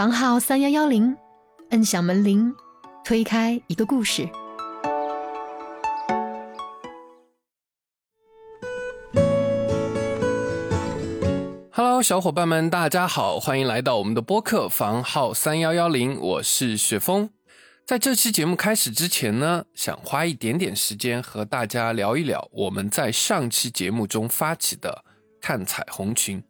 房号三幺幺零，摁响门铃，推开一个故事。Hello，小伙伴们，大家好，欢迎来到我们的播客房号三幺幺零，我是雪峰。在这期节目开始之前呢，想花一点点时间和大家聊一聊我们在上期节目中发起的看彩虹群。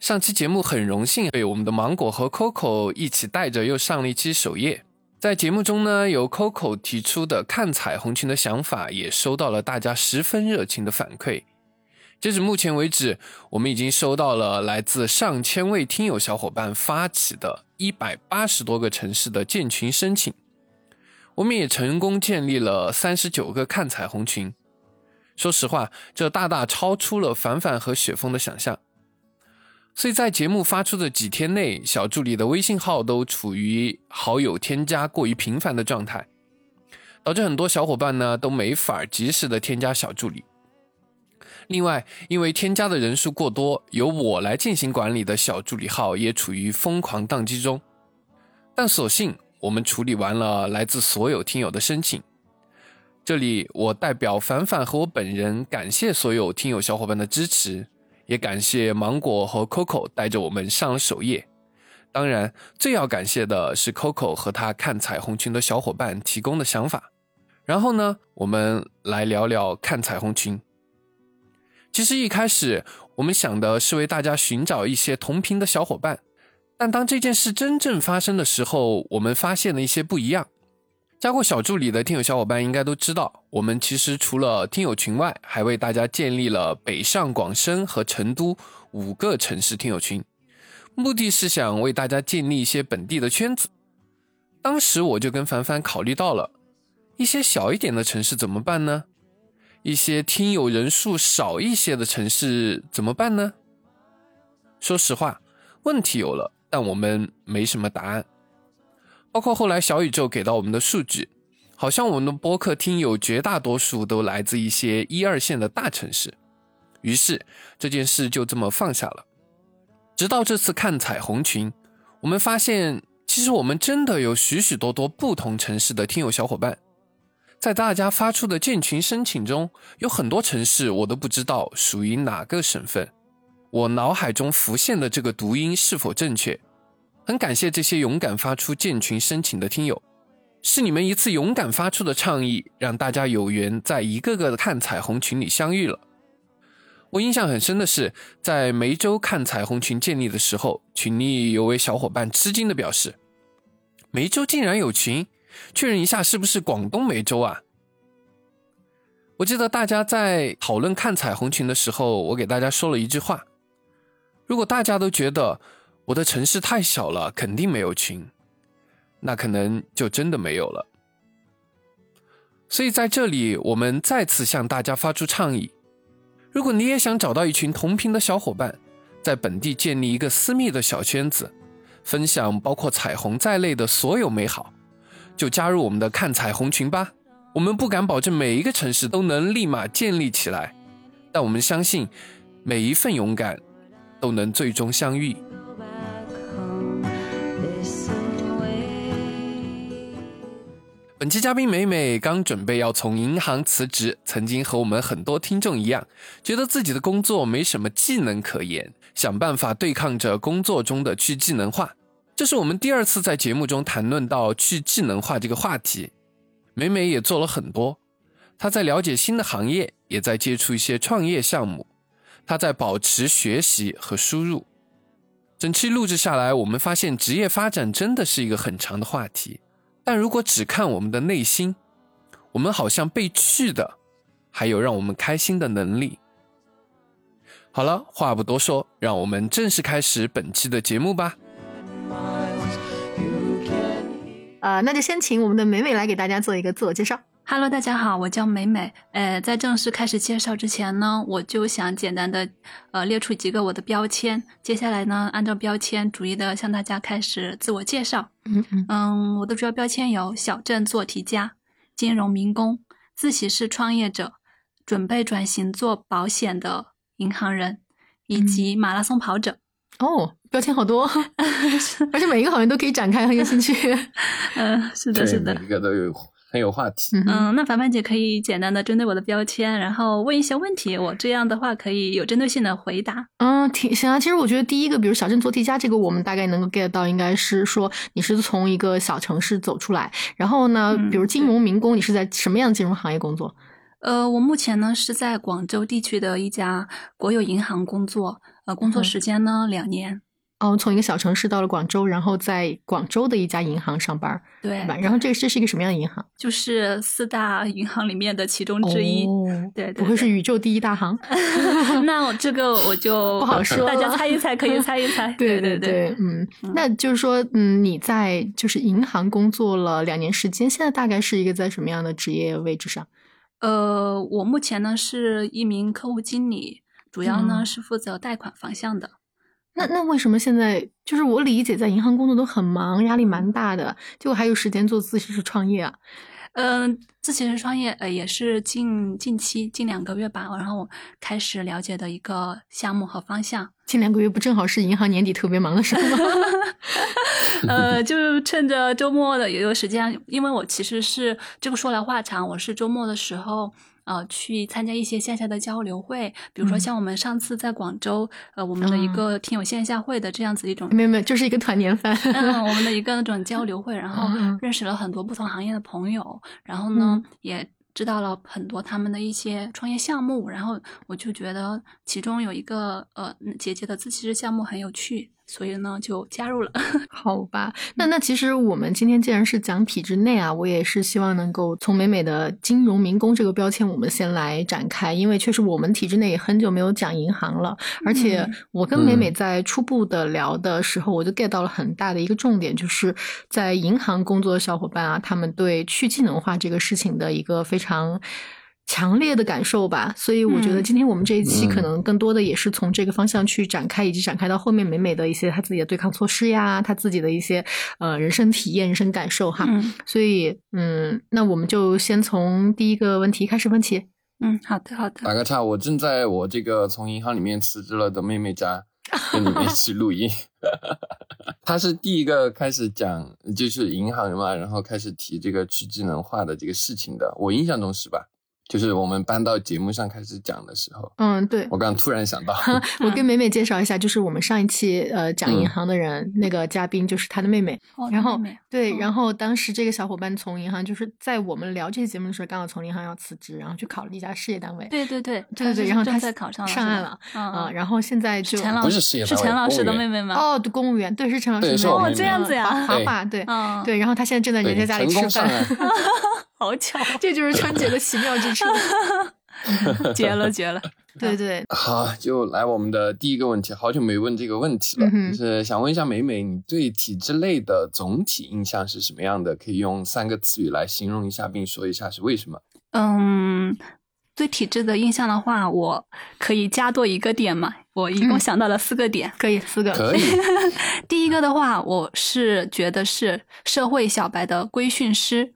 上期节目很荣幸被我们的芒果和 Coco 一起带着又上了一期首页。在节目中呢，由 Coco 提出的看彩虹群的想法，也收到了大家十分热情的反馈。截止目前为止，我们已经收到了来自上千位听友小伙伴发起的一百八十多个城市的建群申请。我们也成功建立了三十九个看彩虹群。说实话，这大大超出了凡凡和雪峰的想象。所以在节目发出的几天内，小助理的微信号都处于好友添加过于频繁的状态，导致很多小伙伴呢都没法及时的添加小助理。另外，因为添加的人数过多，由我来进行管理的小助理号也处于疯狂宕机中。但所幸。我们处理完了来自所有听友的申请，这里我代表凡凡和我本人感谢所有听友小伙伴的支持，也感谢芒果和 Coco 带着我们上了首页。当然，最要感谢的是 Coco 和他看彩虹群的小伙伴提供的想法。然后呢，我们来聊聊看彩虹群。其实一开始我们想的是为大家寻找一些同频的小伙伴。但当这件事真正发生的时候，我们发现了一些不一样。加过小助理的听友小伙伴应该都知道，我们其实除了听友群外，还为大家建立了北上广深和成都五个城市听友群，目的是想为大家建立一些本地的圈子。当时我就跟凡凡考虑到了，一些小一点的城市怎么办呢？一些听友人数少一些的城市怎么办呢？说实话，问题有了。但我们没什么答案，包括后来小宇宙给到我们的数据，好像我们的播客听友绝大多数都来自一些一二线的大城市，于是这件事就这么放下了。直到这次看彩虹群，我们发现其实我们真的有许许多多不同城市的听友小伙伴，在大家发出的建群申请中，有很多城市我都不知道属于哪个省份。我脑海中浮现的这个读音是否正确？很感谢这些勇敢发出建群申请的听友，是你们一次勇敢发出的倡议，让大家有缘在一个个的看彩虹群里相遇了。我印象很深的是，在梅州看彩虹群建立的时候，群里有位小伙伴吃惊的表示：“梅州竟然有群？确认一下是不是广东梅州啊？”我记得大家在讨论看彩虹群的时候，我给大家说了一句话。如果大家都觉得我的城市太小了，肯定没有群，那可能就真的没有了。所以在这里，我们再次向大家发出倡议：如果你也想找到一群同频的小伙伴，在本地建立一个私密的小圈子，分享包括彩虹在内的所有美好，就加入我们的看彩虹群吧。我们不敢保证每一个城市都能立马建立起来，但我们相信每一份勇敢。都能最终相遇。本期嘉宾美美刚准备要从银行辞职，曾经和我们很多听众一样，觉得自己的工作没什么技能可言，想办法对抗着工作中的去技能化。这是我们第二次在节目中谈论到去技能化这个话题。美美也做了很多，她在了解新的行业，也在接触一些创业项目。他在保持学习和输入。整期录制下来，我们发现职业发展真的是一个很长的话题。但如果只看我们的内心，我们好像被去的还有让我们开心的能力。好了，话不多说，让我们正式开始本期的节目吧。呃，那就先请我们的美美来给大家做一个自我介绍。Hello，大家好，我叫美美。呃，在正式开始介绍之前呢，我就想简单的呃列出几个我的标签。接下来呢，按照标签逐一的向大家开始自我介绍。嗯嗯，我的主要标签有小镇做题家、金融民工、自习室创业者、准备转型做保险的银行人，以及马拉松跑者。哦，标签好多，而且每一个好像都可以展开，很有兴趣。嗯，是的，是的每。一个都有很有话题。嗯那凡凡姐可以简单的针对我的标签，然后问一些问题，我这样的话可以有针对性的回答。嗯，挺行啊。其实我觉得第一个，比如小镇做题家这个，我们大概能够 get 到，应该是说你是从一个小城市走出来，然后呢，嗯比如金融民工，你是在什么样的金融行业工作？呃，我目前呢是在广州地区的一家国有银行工作，呃，工作嗯时间呢两年。哦，从一个小城市到了广州，然后在广州的一家银行上班，对对吧？然后这个这是一个什么样的银行？就是四大银行里面的其中之一。哦，对对不会是宇宙第一大行？那我这个我就不好说大家猜一猜，可以猜一猜。对对对，嗯，嗯那就是说，嗯，你在就是银行工作了两年时间，现在大概是一个在什么样的职业位置上？呃，我目前呢是一名客户经理，主要呢嗯是负责贷款方向的。那那为什么现在就是我理解在银行工作都很忙，压力蛮大的，结果还有时间做自习室创业啊？嗯，自习室创业呃也是近近期近两个月吧，然后我开始了解的一个项目和方向。近两个月不正好是银行年底特别忙的时候吗？呃，就趁着周末的有有时间，因为我其实是这个说来话长，我是周末的时候。呃，去参加一些线下的交流会，比如说嗯。像我们上次在广州，呃，我们的一嗯。个听友线下会的这样子一种没有没有，就是一个团年饭。嗯，我们的一个那种交流会，然后认识了很多不同行业的朋友，然后呢，嗯。也知道了很多他们的一些创业项目，然后我就觉得其中有一个呃姐姐的自习室项目很有趣，所以呢就加入了。好吧，那那其实我们今天既然是讲体制内啊，我也是希望能够从美美的金融民工这个标签，我们先来展开，因为确实我们体制内也很久没有讲银行了，而且嗯我跟美美在初步的聊的时候，我就 get 到了很大的一个重点，就是在银行工作的小伙伴啊，他们对去技能化这个事情的一个非常。强烈的感受吧，所以我觉得嗯今天我们这一期嗯可能更多的也是从这个方向去展开，以及展开到后面美美的一些她自己的对抗措施呀，她自己的一些呃人生体验、人生感受哈。嗯所以嗯，那我们就先从第一个问题开始问起。嗯，好的好的。打个岔，我正在我这个从银行里面辞职了的妹妹家跟你们一起录音。她是第一个开始讲，就是银行嘛，然后开始提这个去智能化的这个事情的。我印象中是吧？就是我们搬到节目上开始讲的时候，嗯，对，我刚突然想到，我跟美美介绍一下，就是我们上一期呃讲银嗯行的人，那个嘉宾就是他的妹妹。哦然后妹妹对，哦然后当时这个小伙伴从银行，就是在我们聊这期节目的时候，刚好从银行要辞职，然后去考了一家事业单位。对对对对对对，然后他在考上了上岸了，嗯啊，嗯然后现在就陈老师不是事业是陈老师的妹妹吗？哦，对，公务员，对，是陈老师对的妹妹是我妹妹这样子呀华华对对嗯，对，然后他现在正在人家家里吃饭岸，好巧，这就是春节的奇妙之处。绝了绝了。对对，好，就来我们的第一个问题，好久没问这个问题了，嗯就是想问一下美美，你对体制内的总体印象是什么样的？可以用三个词语来形容一下，并说一下是为什么？嗯，对体制的印象的话，我可以加多一个点嘛。我一共嗯想到了四个点。可以四个，可以，第一个的话，我是觉得是社会小白的规训师。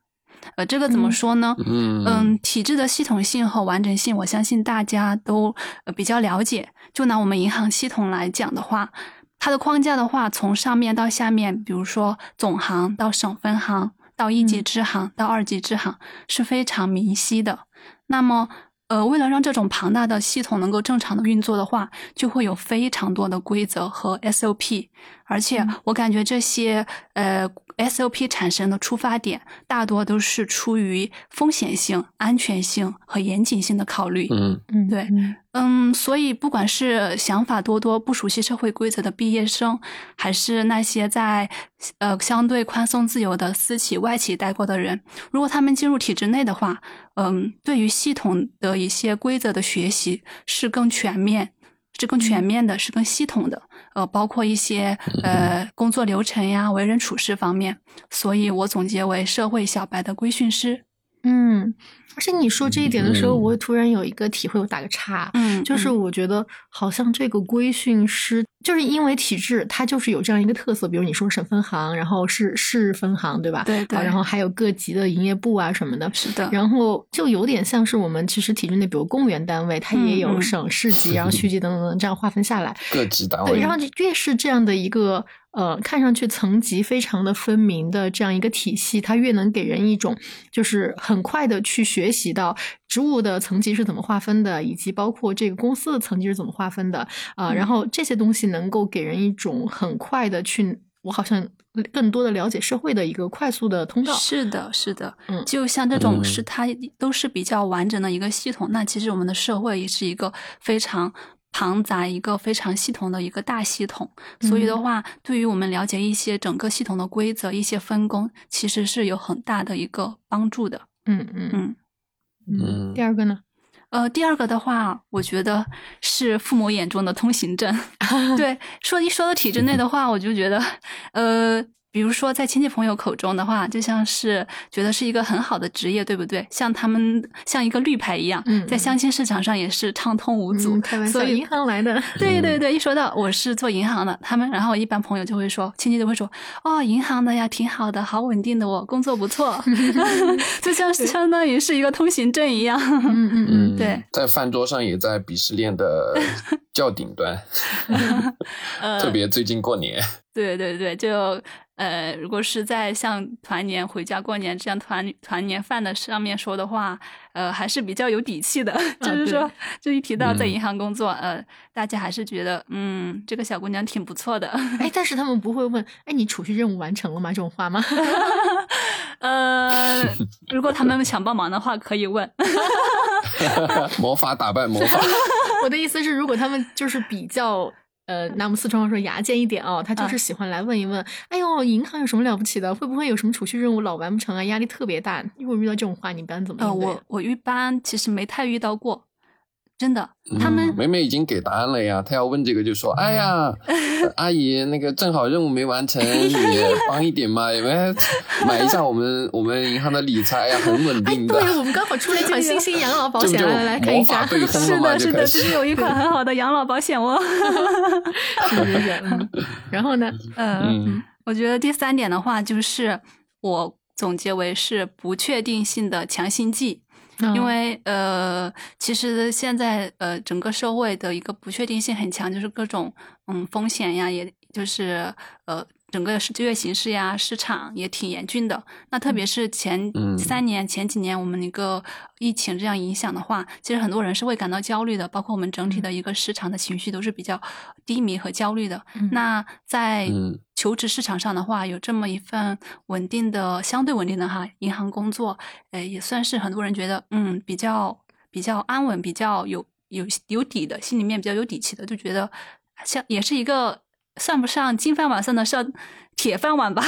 呃，这个怎么嗯说呢？嗯嗯，体制的系统性和完整性，我相信大家都呃比较了解。就拿我们银行系统来讲的话，它的框架的话，从上面到下面，比如说总行到省分行到一级嗯支行到二级支行，是非常明晰的。那么，呃，为了让这种庞大的系统能够正常的运作的话，就会有非常多的规则和 SOP，而且嗯我感觉这些呃 SOP 产生的出发点，大多都是出于风险性、安全性和严谨性的考虑。嗯嗯，对嗯嗯，所以不管是想法多多、不熟悉社会规则的毕业生，还是那些在呃相对宽松自由的私企、外企待过的人，如果他们进入体制内的话，嗯，对于系统的一些规则的学习是更全面。是更全面的，是更系统的，呃，包括一些呃工作流程呀、为人处事方面，所以我总结为社会小白的规训师。嗯，而且你说这一点的时候，嗯我突然有一个体会，我打个岔，嗯，就是嗯我觉得好像这个规训师就是因为体制，它就是有这样一个特色，比如你说省分行，然后市市分行，对吧？对对啊然后还有各级的营业部啊什么的。是的，然后就有点像是我们其实体制内，比如公务员单位，它也有省市级，然后区 级等等等这样划分下来。各级单对，位然后就越是这样的一个呃，看上去层级非常的分明的这样一个体系，它越能给人一种就是很快的去学习到职务的层级是怎么划分的，以及包括这个公司的层级是怎么划分的啊、嗯然后这些东西能够给人一种很快的去，我好像更多的了解社会的一个快速的通道。是的，是的，嗯就像这种嗯是它都是比较完整的一个系统。那其实我们的社会也是一个非常庞杂、一个非常系统的一个大系统。所以的嗯话，对于我们了解一些整个系统的规则、一些分工，其实是有很大的一个帮助的。嗯嗯嗯，嗯。嗯第二个呢？呃，第二个的话，我觉得是父母眼中的通行证。对，说一说到体制内的话，我就觉得，呃，比如说在亲戚朋友口中的话，就像是觉得是一个很好的职业，对不对？像他们像一个绿牌一样，嗯在相亲市场上也是畅通无阻。嗯开玩笑，所以银行来的。对对对，一说到我是做银行的，他们然后一般朋友就会说，亲戚就会说，哦，银行的呀，挺好的，好稳定的哦，工作不错，就像是相当于是一个通行证一样。嗯嗯嗯。嗯，对，在饭桌上也在鄙视链的较顶端，呃，特别最近过年，对对对，就呃，如果是在像团年回家过年这样团团年饭的上面说的话，呃，还是比较有底气的。就是说，就一提到在嗯银行工作，呃，大家还是觉得，嗯，这个小姑娘挺不错的。哎，但是他们不会问，哎，你储蓄任务完成了吗？这种话吗？呃，如果他们想帮忙的话，可以问。魔法打败魔法，我的意思是，如果他们就是比较。呃，拿我们四川话说牙尖一点哦，他就是啊喜欢来问一问，哎呦，银行有什么了不起的？会不会有什么储蓄任务老完不成啊？压力特别大。如果遇到这种话，你一般怎么呃，应对？我我一般其实没太遇到过，真的。他们嗯梅梅已经给答案了呀，她要问这个就说，哎呀，阿姨，那个正好任务没完成，也帮一点嘛，有没有买一下我们我们银行的理财呀，很稳哎，定的。对，我们刚好出了一款新兴养老保险，来来来看一下，魔法对 轰是的？是的，开始这是有一款很好的养老保险哦。是是是，嗯。然后呢？呃，嗯我觉得第三点的话，就是我总结为是不确定性的强心剂。因为呃，其实现在呃，整个社会的一个不确定性很强，就是各种嗯风险呀，也就是呃，整个就业形势呀、市场也挺严峻的。那特别是前嗯三年、前几年我们一个疫情这样影响的话，其实很多人是会感到焦虑的，包括我们整体的一个市场的情绪都是比较低迷和焦虑的。嗯那在嗯求职市场上的话，有这么一份稳定的、相对稳定的哈银行工作，呃，也算是很多人觉得嗯比较比较安稳、比较有有有底的，心里面比较有底气的，就觉得像也是一个算不上金饭碗，算得上铁饭碗吧。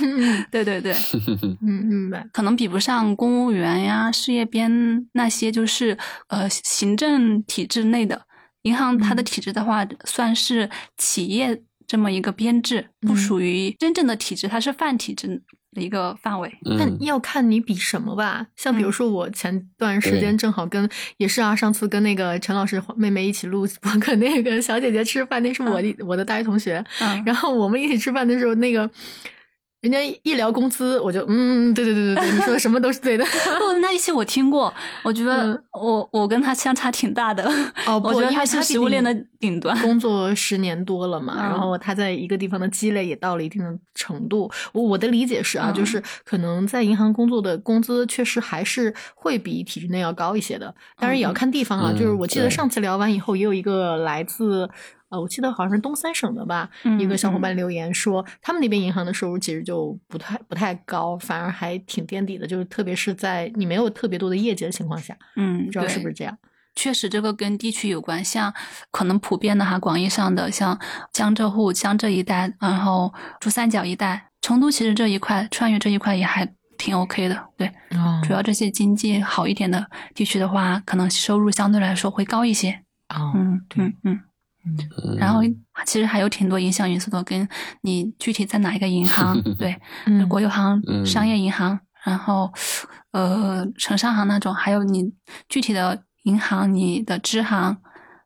嗯对对 对，嗯，明白。可能比不上公务员呀、事业编那些，就是呃行政体制内的银行，它的嗯体制的话，算是企业这么一个编制，不嗯属于真正的体制，它是泛体制的一个范围。但嗯要看你比什么吧，像比如嗯说我前段时间正好跟也是啊，上次跟那个陈老师妹妹一起录播客，那个小姐姐吃饭，那是我的、我的大学同学，嗯，然后我们一起吃饭的时候，那个人家一聊工资，我就嗯，对对对对对，你说的什么都是对的。哦，那一期我听过，我觉得嗯我我跟他相差挺大的。哦不我觉得他是食物链的顶端。工作十年多了嘛，嗯然后他在一个地方的积累也到了一定的程度。我我的理解是啊，嗯就是可能在银行工作的工资确实还是会比体制内要高一些的，当然也要看地方啊。嗯就是我记得上次聊完以后，也有一个来自。呃，我记得好像是东三省的吧，嗯一个小伙嗯伴留言说，他们那边银行的收入其实就不太不太高，反而还挺垫底的，就是特别是在你没有特别多的业绩的情况下，嗯，不知道是不是这样？确实，这个跟地区有关。像可能普遍的哈，广义上的像江浙沪、江浙一带，然后珠三角一带，成都其实这一块、川渝这一块也还挺 OK 的。对，哦主要这些经济好一点的地区的话，可能收入相对来说会高一些。哦，嗯对嗯嗯。嗯然后其实还有挺多影响因素的，跟你具体在哪一个银行，对，嗯国有行、嗯商业银行，然后呃城商行那种，还有你具体的银行、你的支行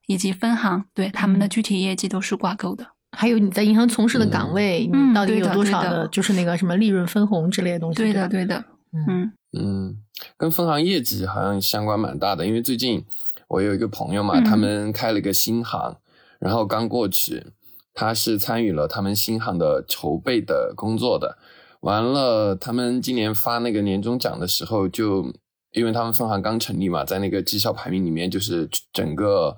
以及分行，对他们的嗯具体业绩都是挂钩的。还有你在银行从事的岗位，嗯你到底有多少的的，就是那个什么利润分红之类的东西？对的，对的，嗯嗯嗯，跟分行业绩好像相关蛮大的，因为最近我有一个朋友嘛，嗯他们开了个新行，然后刚过去，他是参与了他们新行的筹备的工作的。完了，他们今年发那个年终奖的时候就，因为他们分行刚成立嘛，在那个绩效排名里面，就是整个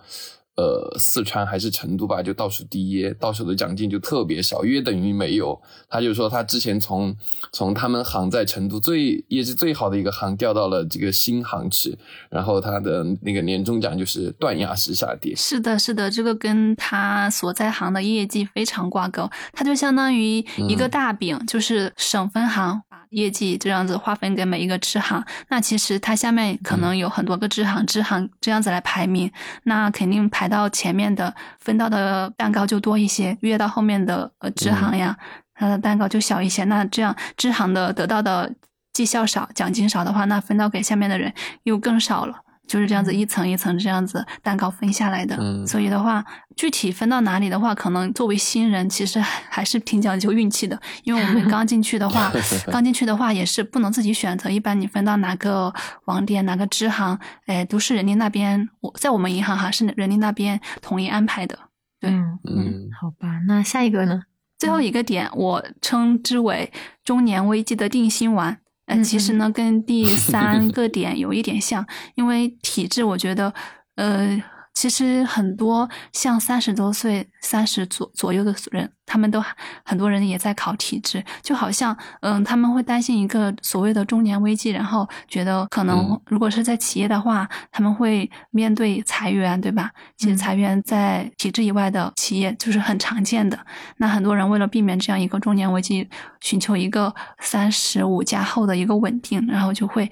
呃四川还是成都吧，就倒数第一，到手的奖金就特别少，约等于没有。他就说他之前从从他们行在成都最业绩最好的一个行调到了这个新行去，然后他的那个年终奖就是断崖式下跌。是的，是的，这个跟他所在行的业绩非常挂钩，它就相当于一个嗯大饼，就是省分行把业绩这样子划分给每一个支行。那其实它下面可能有很多个支行，支行这样子来排名，那肯定排到前面的分到的蛋糕就多一些，越到后面的呃支行呀，它的蛋糕就小一些。那这样支行的得到的绩效少，奖金少的话，那分到给下面的人又更少了。就是这样子一层一层这样子蛋糕分下来的，嗯所以的话，具体分到哪里的话，可能作为新人其实还还是挺讲究运气的，因为我们刚进去的话，刚进去的话也是不能自己选择，一般你分到哪个网点、哪个支行，哎，都是人力那边，我在我们银行哈是人力那边统一安排的。对嗯，嗯好吧，那下一个呢？最后一个点，我称之为中年危机的定心丸。其实呢，跟第三 个点有一点像，因为体质，我觉得，呃，其实很多像三十多岁、三十左左右的人，他们都很多人也在考体制，就好像，嗯，他们会担心一个所谓的中年危机，然后觉得可能嗯如果是在企业的话，他们会面对裁员，对吧？其实嗯裁员在体制以外的企业就是很常见的。那很多人为了避免这样一个中年危机，寻求一个三十五加后的一个稳定，然后就会，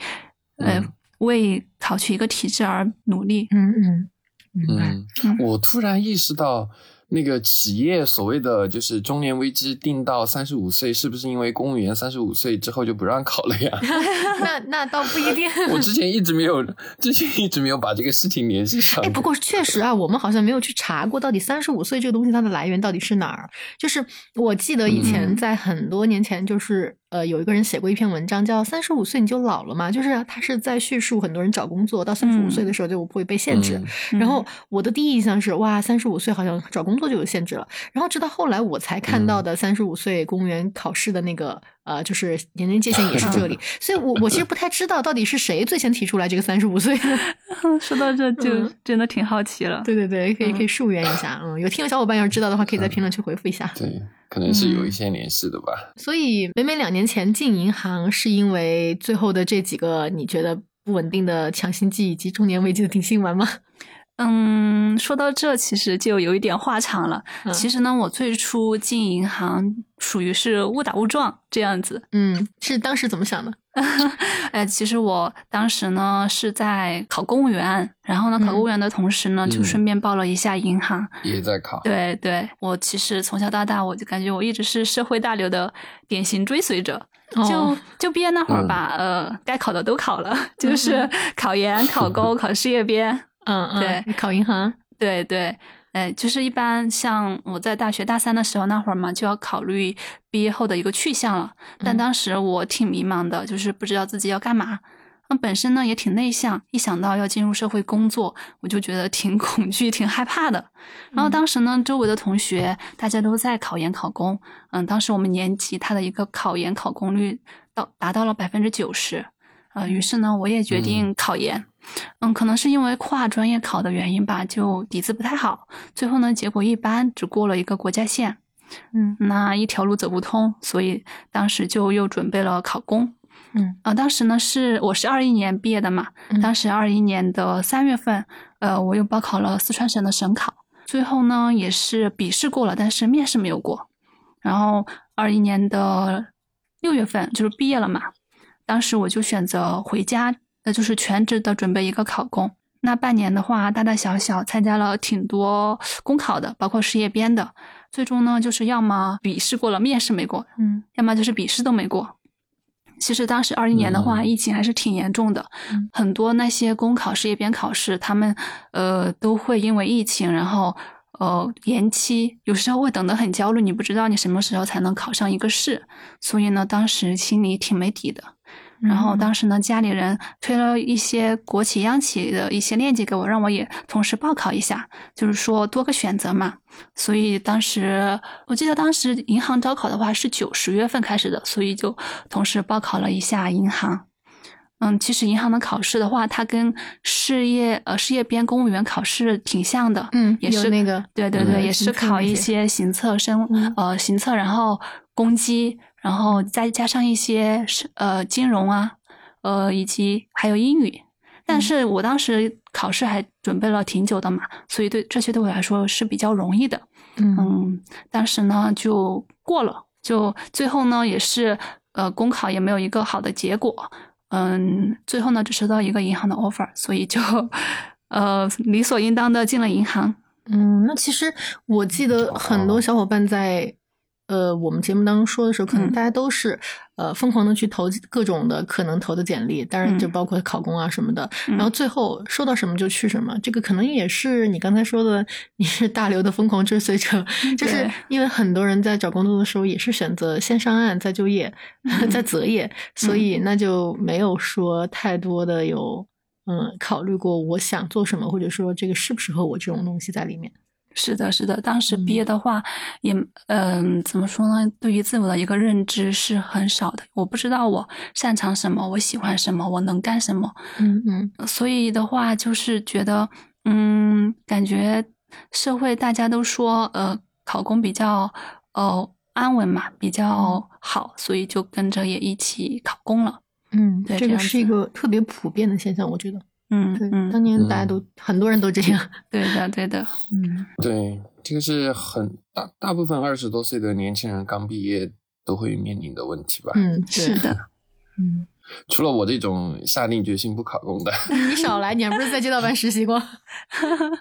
呃，嗯为考取一个体制而努力。嗯嗯。嗯嗯，我突然意识到，那个企业所谓的就是中年危机定到三十五岁，是不是因为公务员三十五岁之后就不让考了呀？那那倒不一定。我之前一直没有，之前一直没有把这个事情联系上。哎，不过确实啊，我们好像没有去查过，到底三十五岁这个东西它的来源到底是哪儿？就是我记得以前嗯在很多年前，就是、呃有一个人写过一篇文章，叫“三十五岁你就老了嘛”，就是他是在叙述很多人找工作到三十五嗯岁的时候就不会被限制。嗯然后我的第一印象是，哇，三十五岁好像找工作就有限制了。然后直到后来我才看到的三十五岁公务员考试的那个、呃，就是年龄界限也是这里。所以我我其实不太知道到底是谁最先提出来这个三十五岁的。说到这 就嗯真的挺好奇了。对对对，可以可以嗯溯源一下。嗯，有听的小伙伴要是知道的话，可以在评论区回复一下。对，可能是有一些联系的吧。所以每每两年前进银行，是因为最后的这几个你觉得不稳定的强心剂以及中年危机的定心丸吗？嗯，说到这，其实就有一点话长了。嗯其实呢，我最初进银行属于是误打误撞这样子。嗯，是当时怎么想的？哎，其实我当时呢是在考公务员，然后呢考公务员的同时呢，就嗯顺便报了一下银行。也在考。对对，我其实从小到大，我就感觉我一直是社会大流的典型追随者。就哦就毕业那会儿吧，呃，该考的都考了，就是考研、考公、考事业编。嗯嗯，对，考银行。对对，哎，就是一般像我在大学大三的时候那会儿嘛，就要考虑毕业后的一个去向了。但嗯当时我挺迷茫的，就是不知道自己要干嘛。那本身呢也挺内向，一想到要进入社会工作，我就觉得挺恐惧、挺害怕的。然后当时呢，周围的同学大家都在考研考公，嗯，当时我们年级它的一个考研考公率到达到了百分之九十，呃，于是呢，我也决定考研。嗯，可能是因为跨专业考的原因吧，就底子不太好，最后呢结果一般，只过了一个国家线，嗯那一条路走不通，所以当时就又准备了考公。嗯啊、当时呢是我是二一年毕业的嘛，嗯当时二一年的三月份，呃，我又报考了四川省的省考，最后呢也是笔试过了，但是面试没有过。然后二一年的六月份就是毕业了嘛，当时我就选择回家，呃，就是全职的准备一个考公。那半年的话，大大小小参加了挺多公考的，包括事业编的。最终呢，就是要么笔试过了，面试没过，嗯要么就是笔试都没过。其实当时二一年的话，嗯疫情还是挺严重的，嗯很多那些公考事、业编考试，他们呃都会因为疫情，然后呃延期，有时候会等得很焦虑，你不知道你什么时候才能考上一个试，所以呢，当时心里挺没底的。然后嗯当时呢，家里人推了一些国企、央企的一些链接给我，让我也同时报考一下，就是说多个选择嘛。所以当时我记得当时银行招考的话是九十月份开始的，所以就同时报考了一下银行。嗯，其实银行的考试的话，它跟事业呃事业编公务员考试挺像的，嗯，也是那个对对对，嗯也是考一些行测生嗯呃行测，然后公基，然后再加上一些是呃金融啊，呃以及还有英语。但嗯是我当时考试还准备了挺久的嘛，所以对这些对我来说是比较容易的。嗯嗯，当时呢就过了，就最后呢也是呃公考也没有一个好的结果，嗯，最后呢只收到一个银行的 offer，所以就呃理所应当的进了银行。嗯，那其实我记得很多哦小伙伴在呃我们节目当中说的时候，可能嗯。大家都是呃疯狂的去投各种的可能投的简历，当然就嗯。包括考公啊什么的，嗯。然后最后收到什么就去什么，这个可能也是你刚才说的，你是大刘的疯狂追随者，就是因为很多人在找工作的时候也是选择先上岸再就业，嗯再择业，所以那就没有说太多的有。嗯，考虑过我想做什么，或者说这个适不适合我这种东西在里面。是的，是的，当时嗯毕业的话，也嗯、怎么说呢？对于自我的一个认知是很少的。我不知道我擅长什么，我喜欢什么，我能干什么。嗯嗯所以的话，就是觉得，嗯，感觉社会大家都说，呃，考公比较呃安稳嘛，比较好，所以就跟着也一起考公了。嗯，对这个是一个特别普遍的现象，我觉得。对，嗯对，当年大家都很多人都这样。对的对的，嗯对，这个是很大大部分二十多岁的年轻人刚毕业都会面临的问题吧。嗯，是的，嗯，除了我这种下定决心不考公的，你少来，你还不是在街道办实习过？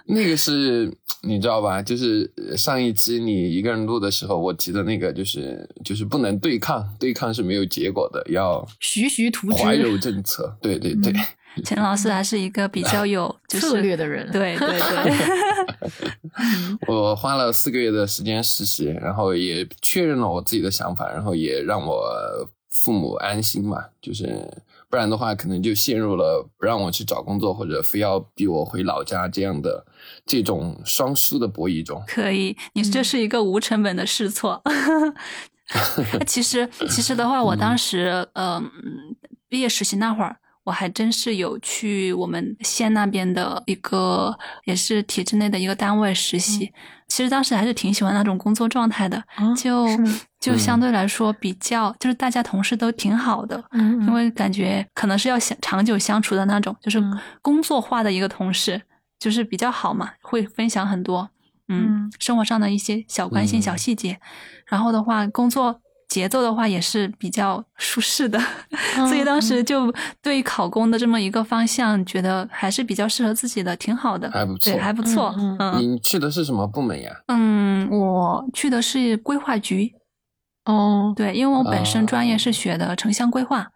那个是你知道吧？就是呃上一期你一个人录的时候，我提的那个就是就是不能对抗，对抗是没有结果的，要徐徐图怀柔，政策。对对对，陈老师还是一个比较有 就是策略的人。，对对对 我花了四个月的时间实习，然后也确认了我自己的想法，然后也让我父母安心嘛，就是不然的话，可能就陷入了不让我去找工作，或者非要逼我回老家这样的这种双输的博弈中。可以，你这是一个无成本的试错。其实，其实的话，我当时呃嗯毕业实习那会儿，我还真是有去我们县那边的一个也是体制内的一个单位实习。其实当时还是挺喜欢那种工作状态的，啊就就相对来说比较，就是大家同事都挺好的。嗯，因。为感觉可能是要相长久相处的那种，就是嗯。工作化的一个同事，就是比较好嘛，会分享很多。嗯嗯。生活上的一些小关心、嗯。小细节。然后的话，工作节奏的话也是比较舒适的，所以当时就对考公的这么一个方向，觉得还是比较适合自己的，挺好的，还不错对，还不错。嗯嗯你去的是什么部门呀？嗯，我去的是规划局，哦，对，因为我本身专业哦是学的城乡规划，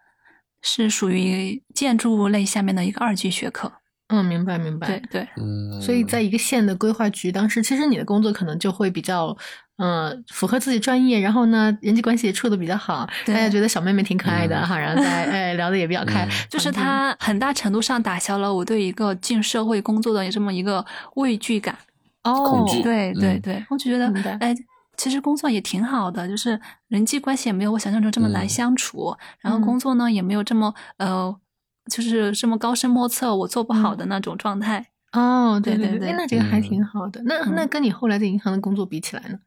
是属于建筑类下面的一个二级学科。嗯，明白明白。对对，嗯，所以在一个县的规划局，当时其实你的工作可能就会比较，嗯、符合自己专业，然后呢，人际关系也处的比较好，大家觉得小妹妹挺可爱的嗯。哈，然后再哎聊的也比较开，嗯。就是环境它很大程度上打消了我对一个进社会工作的这么一个畏惧感。哦，恐惧对对嗯。对，我就觉得哎，其实工作也挺好的，就是人际关系也没有我想象中这么难嗯。相处，然后嗯。工作呢也没有这么呃，就是这么高深莫测，我做不好嗯的那种状态。哦，对对对对对哎那这个还嗯挺好的。那那嗯跟你后来在银行的工作比起来呢？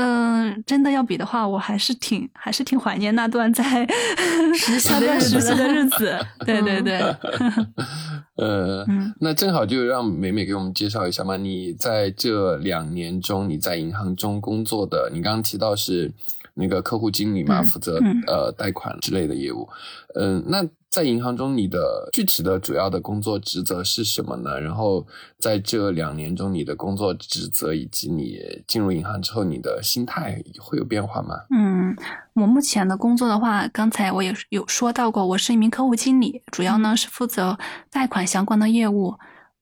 嗯，真的要比的话，我还是挺还是挺怀念那段在实习的 日子实习的日子。对对对，呃，嗯那正好就让美美给我们介绍一下嘛。你在这两年中，你在银行中工作的，你刚刚提到是那个客户经理嘛，嗯负责嗯呃贷款之类的业务。嗯、那在银行中，你的具体的主要的工作职责是什么呢？然后在这两年中，你的工作职责以及你进入银行之后，你的心态会有变化吗？嗯，我目前的工作的话，刚才我也有说到过，我是一名客户经理，主要呢是负责贷款相关的业务。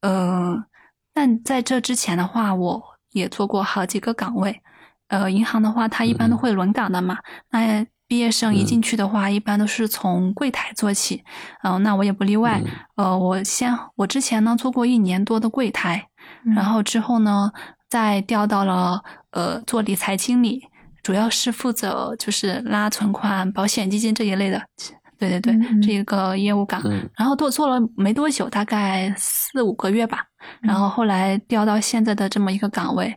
呃，但在这之前的话，我也做过好几个岗位。呃，银行的话，它一般都嗯会轮岗的嘛。那毕业生一嗯进去的话，一般都是从柜台做起。嗯、那我也不例外。嗯呃，我先我之前呢做过一年多的柜台，然后之后呢再调到了呃做理财经理，主要是负责就是拉存款、保险基金这一类的。对对对，这一个业务岗。嗯然后做做了没多久，大概四五个月吧。然后后来调到现在的这么一个岗位，呃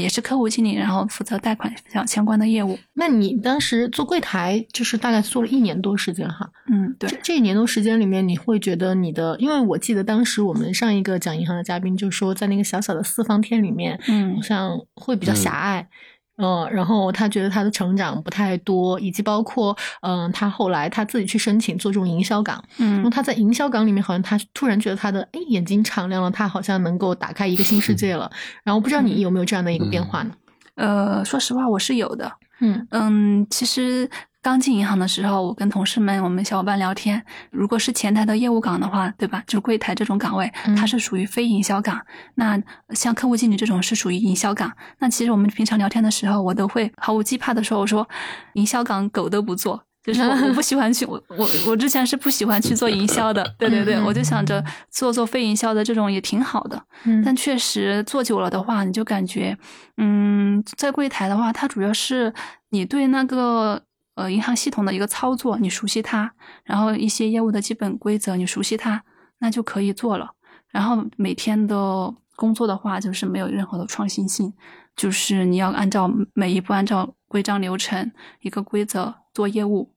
也是客户经理，然后负责贷款相相关的业务。那你当时做柜台，就是大概做了一年多时间哈。嗯，对这，这一年多时间里面，你会觉得你的，因为我记得当时我们上一个讲银行的嘉宾就说，在那个小小的四方天里面，嗯好像会比较狭隘。嗯，然后他觉得他的成长不太多，以及包括嗯，他后来他自己去申请做这种营销岗，然后嗯他在营销岗里面，好像他突然觉得他的哎眼睛敞亮了，他好像能够打开一个新世界了。然后不知道你有没有这样的一个变化呢？呃，说实话，我是有的。嗯嗯，其实刚进银行的时候，我跟同事们、我们小伙伴聊天，如果是前台的业务岗的话，对吧？就是柜台这种岗位，嗯它是属于非营销岗。那像客户经理这种是属于营销岗。那其实我们平常聊天的时候，我都会毫无惧怕的说，我说营销岗狗都不做。就是我我不喜欢去，我我我之前是不喜欢去做营销的，对对对，嗯我就想着做做非营销的这种也挺好的。嗯但确实做久了的话，你就感觉，嗯，在柜台的话，它主要是你对那个呃银行系统的一个操作，你熟悉它，然后一些业务的基本规则你熟悉它，那就可以做了。然后每天的工作的话，就是没有任何的创新性，就是你要按照每一步按照规章流程一个规则做业务，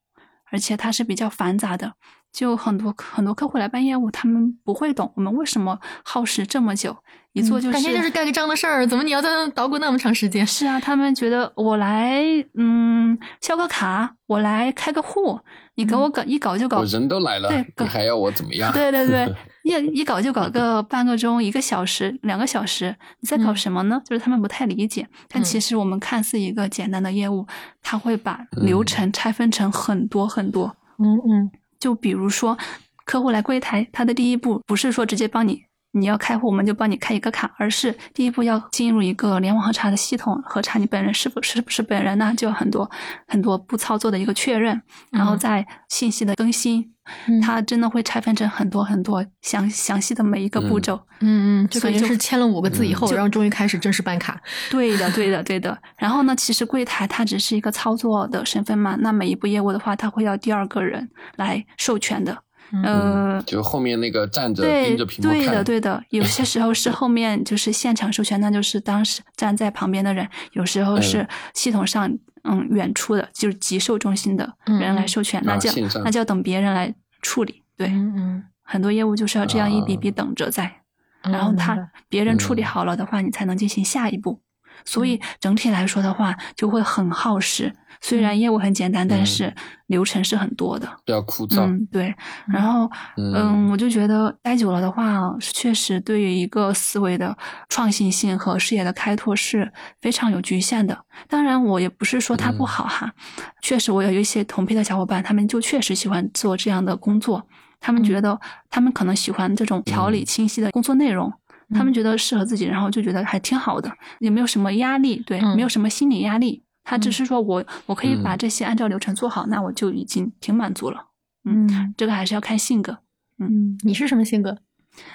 而且它是比较繁杂的。就很多很多客户来办业务，他们不会懂我们为什么耗时这么久，一做就是、感觉就是盖个章的事儿，怎么你要在那捣鼓那么长时间？是啊，他们觉得我来嗯销个卡，我来开个户，你给我搞、一搞就搞我，人都来了对，你还要我怎么样？对对对，一一搞就搞个 半个钟、一个小时、两个小时，你在搞嗯什么呢？就是他们不太理解。但其嗯实我们看似一个简单的业务，他会把流嗯程拆分成很多很多。嗯嗯就比如说，客户来柜台，他的第一步不是说直接帮你。你要开户，我们就帮你开一个卡，而是第一步要进入一个联网核查的系统，核查你本人是否是不是本人呢？就有很多很多步操作的一个确认，然后嗯再信息的更新，嗯它真的会拆分成很多很多详详细的每一个步嗯骤。嗯嗯，就感觉所以就是签了五个字以后，然后终于开始正式办卡。对的，对的，对的。然后呢，其实柜台它只是一个操作的身份嘛，那每一步业务的话，它会要第二个人来授权的。嗯呃，就后面那个站着对盯着屏幕对的，对的。有些时候是后面就是现场授权，那就是当时站在旁边的人；有时候是系统上嗯远处的，就是集售中心的人来授权，那就啊那就要等别人来处理。对，嗯嗯，很多业务就是要这样一笔啊笔等着在。嗯然后他别人处理嗯好了的话，你才能进行下一步。所嗯以整体来说的话，就会很耗时。虽然业务很简单，但嗯是流程是很多的。比较枯燥。嗯，对。然后，嗯嗯，我就觉得待久了的话，确实对于一个思维的创新性和视野的开拓是非常有局限的。当然，我也不是说它不嗯好哈，确实我有一些同批的小伙伴，他们就确实喜欢做这样的工作，他们嗯觉得他们可能喜欢这种条理嗯清晰的工作内容。他们觉得适合自己，然后就觉得还挺好的，也没有什么压力，对，嗯没有什么心理压力。他只嗯是说我我可以把嗯这些按照流程做好，那我就已经挺满足了。嗯这个还是要看性格。嗯，你是什么性格？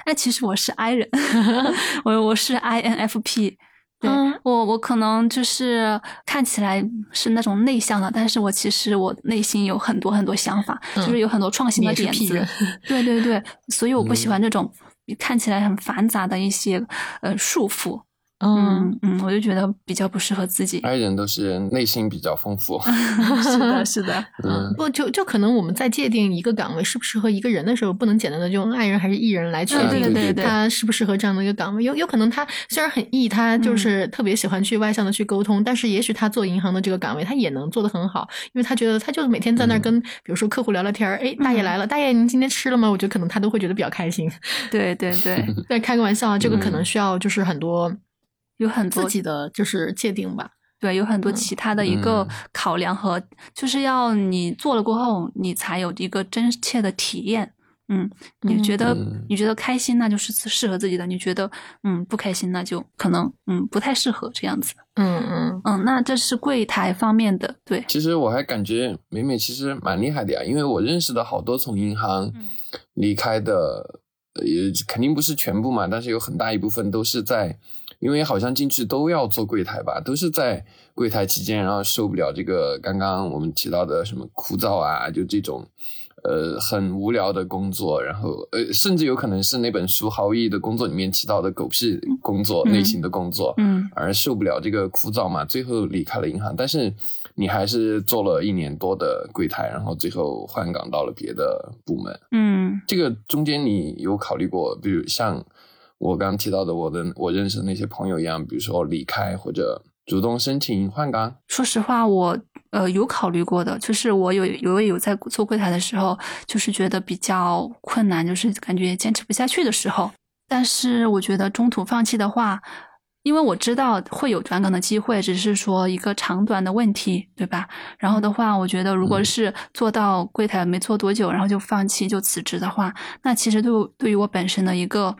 哎，其实我是 I 人，我我是 INFP。对、嗯我，我可能就是看起来是那种内向的，但是我其实我内心有很多很多想法，嗯就是有很多创新的点子。对对对，所以我不喜嗯欢这种看起来很繁杂的一些呃束缚。嗯。嗯嗯，我就觉得比较不适合自己。爱人都是内心比较丰富，是的，是的，嗯，不就就可能我们在界定一个岗位适不适合一个人的时候，不能简单的用爱人还是艺人来确嗯定对对对。他适不适合这样的一个岗位。有有可能他虽然很 E，他就是特别喜欢去外向的去沟通，但是也许他做银行的这个岗位，他也能做得很好，因为他觉得他就是每天在那儿嗯。跟比如说客户聊聊天儿，哎，大爷来了，大爷您今天吃了吗？我觉得可能他都会觉得比较开心。对对对，对，开个玩笑啊，这个可能嗯。需要就是很多有很多自己的就是界定吧。对，有很多嗯其他的一个嗯考量和，就是要你做了过后，你才有一个真切的体验。嗯，你嗯觉得、嗯你觉得开心，那就是适合自己的；你觉得嗯不开心，那就可能嗯不太适合这样子。嗯嗯嗯，那这是柜台方面的，对，其实我还感觉美美其实蛮厉害的呀，因为我认识的好多从银行嗯离开的，呃也肯定不是全部嘛，但是有很大一部分都是在，因为好像进去都要做柜台吧，都是在柜台期间，然后受不了这个刚刚我们提到的什么枯燥啊，就这种。呃，很无聊的工作，然后呃，甚至有可能是那本书《毫无意义的工作》里面提到的狗屁工作、嗯类型的工作，嗯而受不了这个枯燥嘛，最后离开了银行。但是你还是做了一年多的柜台，然后最后换岗到了别的部门。嗯这个中间你有考虑过，比如像我刚刚提到的我的我认识的那些朋友一样，比如说离开或者主动申请换岗？说实话，我呃有考虑过的，就是我有有有在做柜台的时候，就是觉得比较困难，就是感觉坚持不下去的时候。但是我觉得中途放弃的话，因为我知道会有转岗的机会，只是说一个长短的问题，对吧？然后的话，我觉得如果嗯是做到柜台没做多久，然后就放弃就辞职的话，那其实对对于我本身的一个，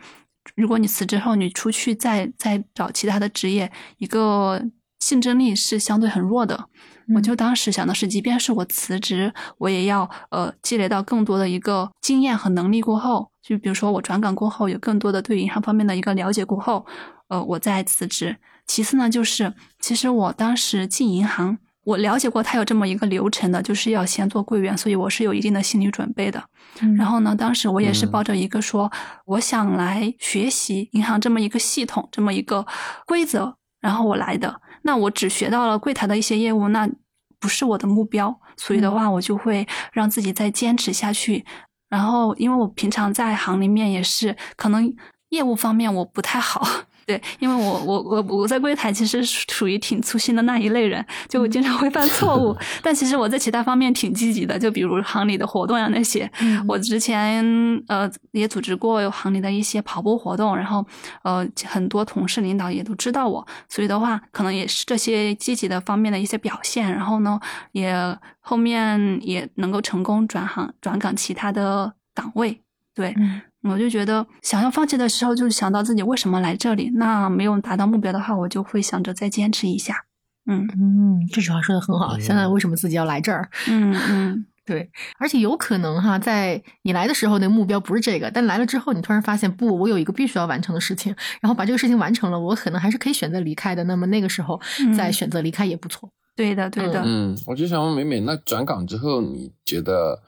如果你辞职后你出去再再找其他的职业，一个竞争力是相对很弱的。我就当时想的是，即便是我辞职，我也要呃积累到更多的一个经验和能力过后，就比如说我转岗过后，有更多的对银行方面的一个了解过后，呃，我再辞职。其次呢，就是其实我当时进银行，我了解过它有这么一个流程的，就是要先做柜员，所以我是有一定的心理准备的。嗯然后呢，当时我也是嗯抱着一个说，我想来学习银行这么一个系统，这么一个规则，然后我来的。那我只学到了柜台的一些业务，那不是我的目标，所以的话，我就会让自己再坚持下去。然后，因为我平常在行里面也是，可能业务方面我不太好。对，因为我我我我在柜台其实属于挺粗心的那一类人，就我经常会犯错误。但其实我在其他方面挺积极的，就比如行里的活动呀那些，嗯我之前呃也组织过行里的一些跑步活动，然后呃很多同事领导也都知道我，所以的话可能也是这些积极的方面的一些表现，然后呢也后面也能够成功转行转岗其他的岗位，对。嗯我就觉得想要放弃的时候，就想到自己为什么来这里。那没有达到目标的话，我就会想着再坚持一下。嗯嗯，这句话说的很好。嗯想想为什么自己要来这儿？嗯嗯，对，而且有可能哈，在你来的时候那目标不是这个，但来了之后，你突然发现不，我有一个必须要完成的事情，然后把这个事情完成了，我可能还是可以选择离开的。那么那个时候嗯再选择离开也不错。对的对的。嗯，我就想问美美，那转岗之后，你觉得，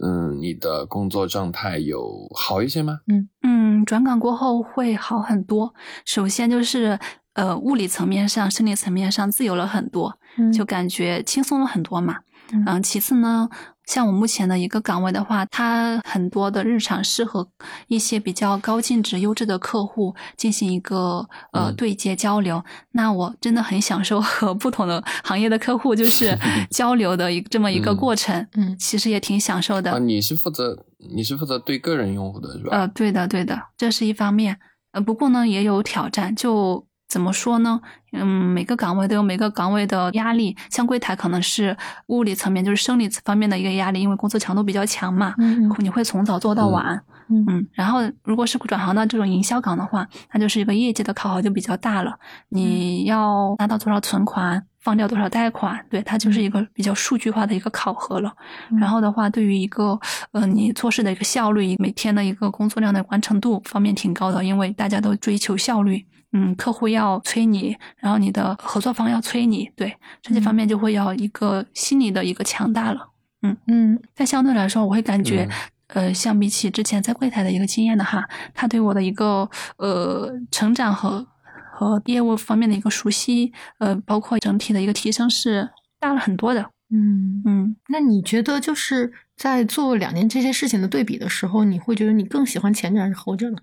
嗯，你的工作状态有好一些吗？嗯嗯，转岗过后会好很多。首先就是呃，物理层面上、生理层面上自由了很多，嗯就感觉轻松了很多嘛。嗯嗯，其次呢，像我目前的一个岗位的话，它很多的日常是和一些比较高净值、优质的客户进行一个呃嗯对接交流。那我真的很享受和不同的行业的客户就是 交流的一这么一个嗯过程。嗯其实也挺享受的。啊，你是负责你是负责对个人用户的是吧？呃，对的，对的，这是一方面。呃，不过呢，也有挑战。就怎么说呢？嗯，每个岗位都有每个岗位的压力。像柜台可能是物理层面，就是生理方面的一个压力，因为工作强度比较强嘛，嗯你会从早做到晚。嗯嗯，然后如果是转行到这种营销岗的话，那就是一个业绩的考核就比较大了。你要拿到多少存款，放掉多少贷款，对，它就是一个比较数据化的一个考核了。嗯然后的话，对于一个呃你做事的一个效率，每天的一个工作量的完成度方面挺高的，因为大家都追求效率。嗯，客户要催你，然后你的合作方要催你，对这些方面就会要一个心理的一个强大了。嗯嗯但相对来说，我会感觉，嗯呃，相比起之前在柜台的一个经验的哈，他对我的一个呃成长和和业务方面的一个熟悉，呃，包括整体的一个提升是大了很多的。嗯嗯，那你觉得就是在做两年这些事情的对比的时候，你会觉得你更喜欢前者还是后者呢？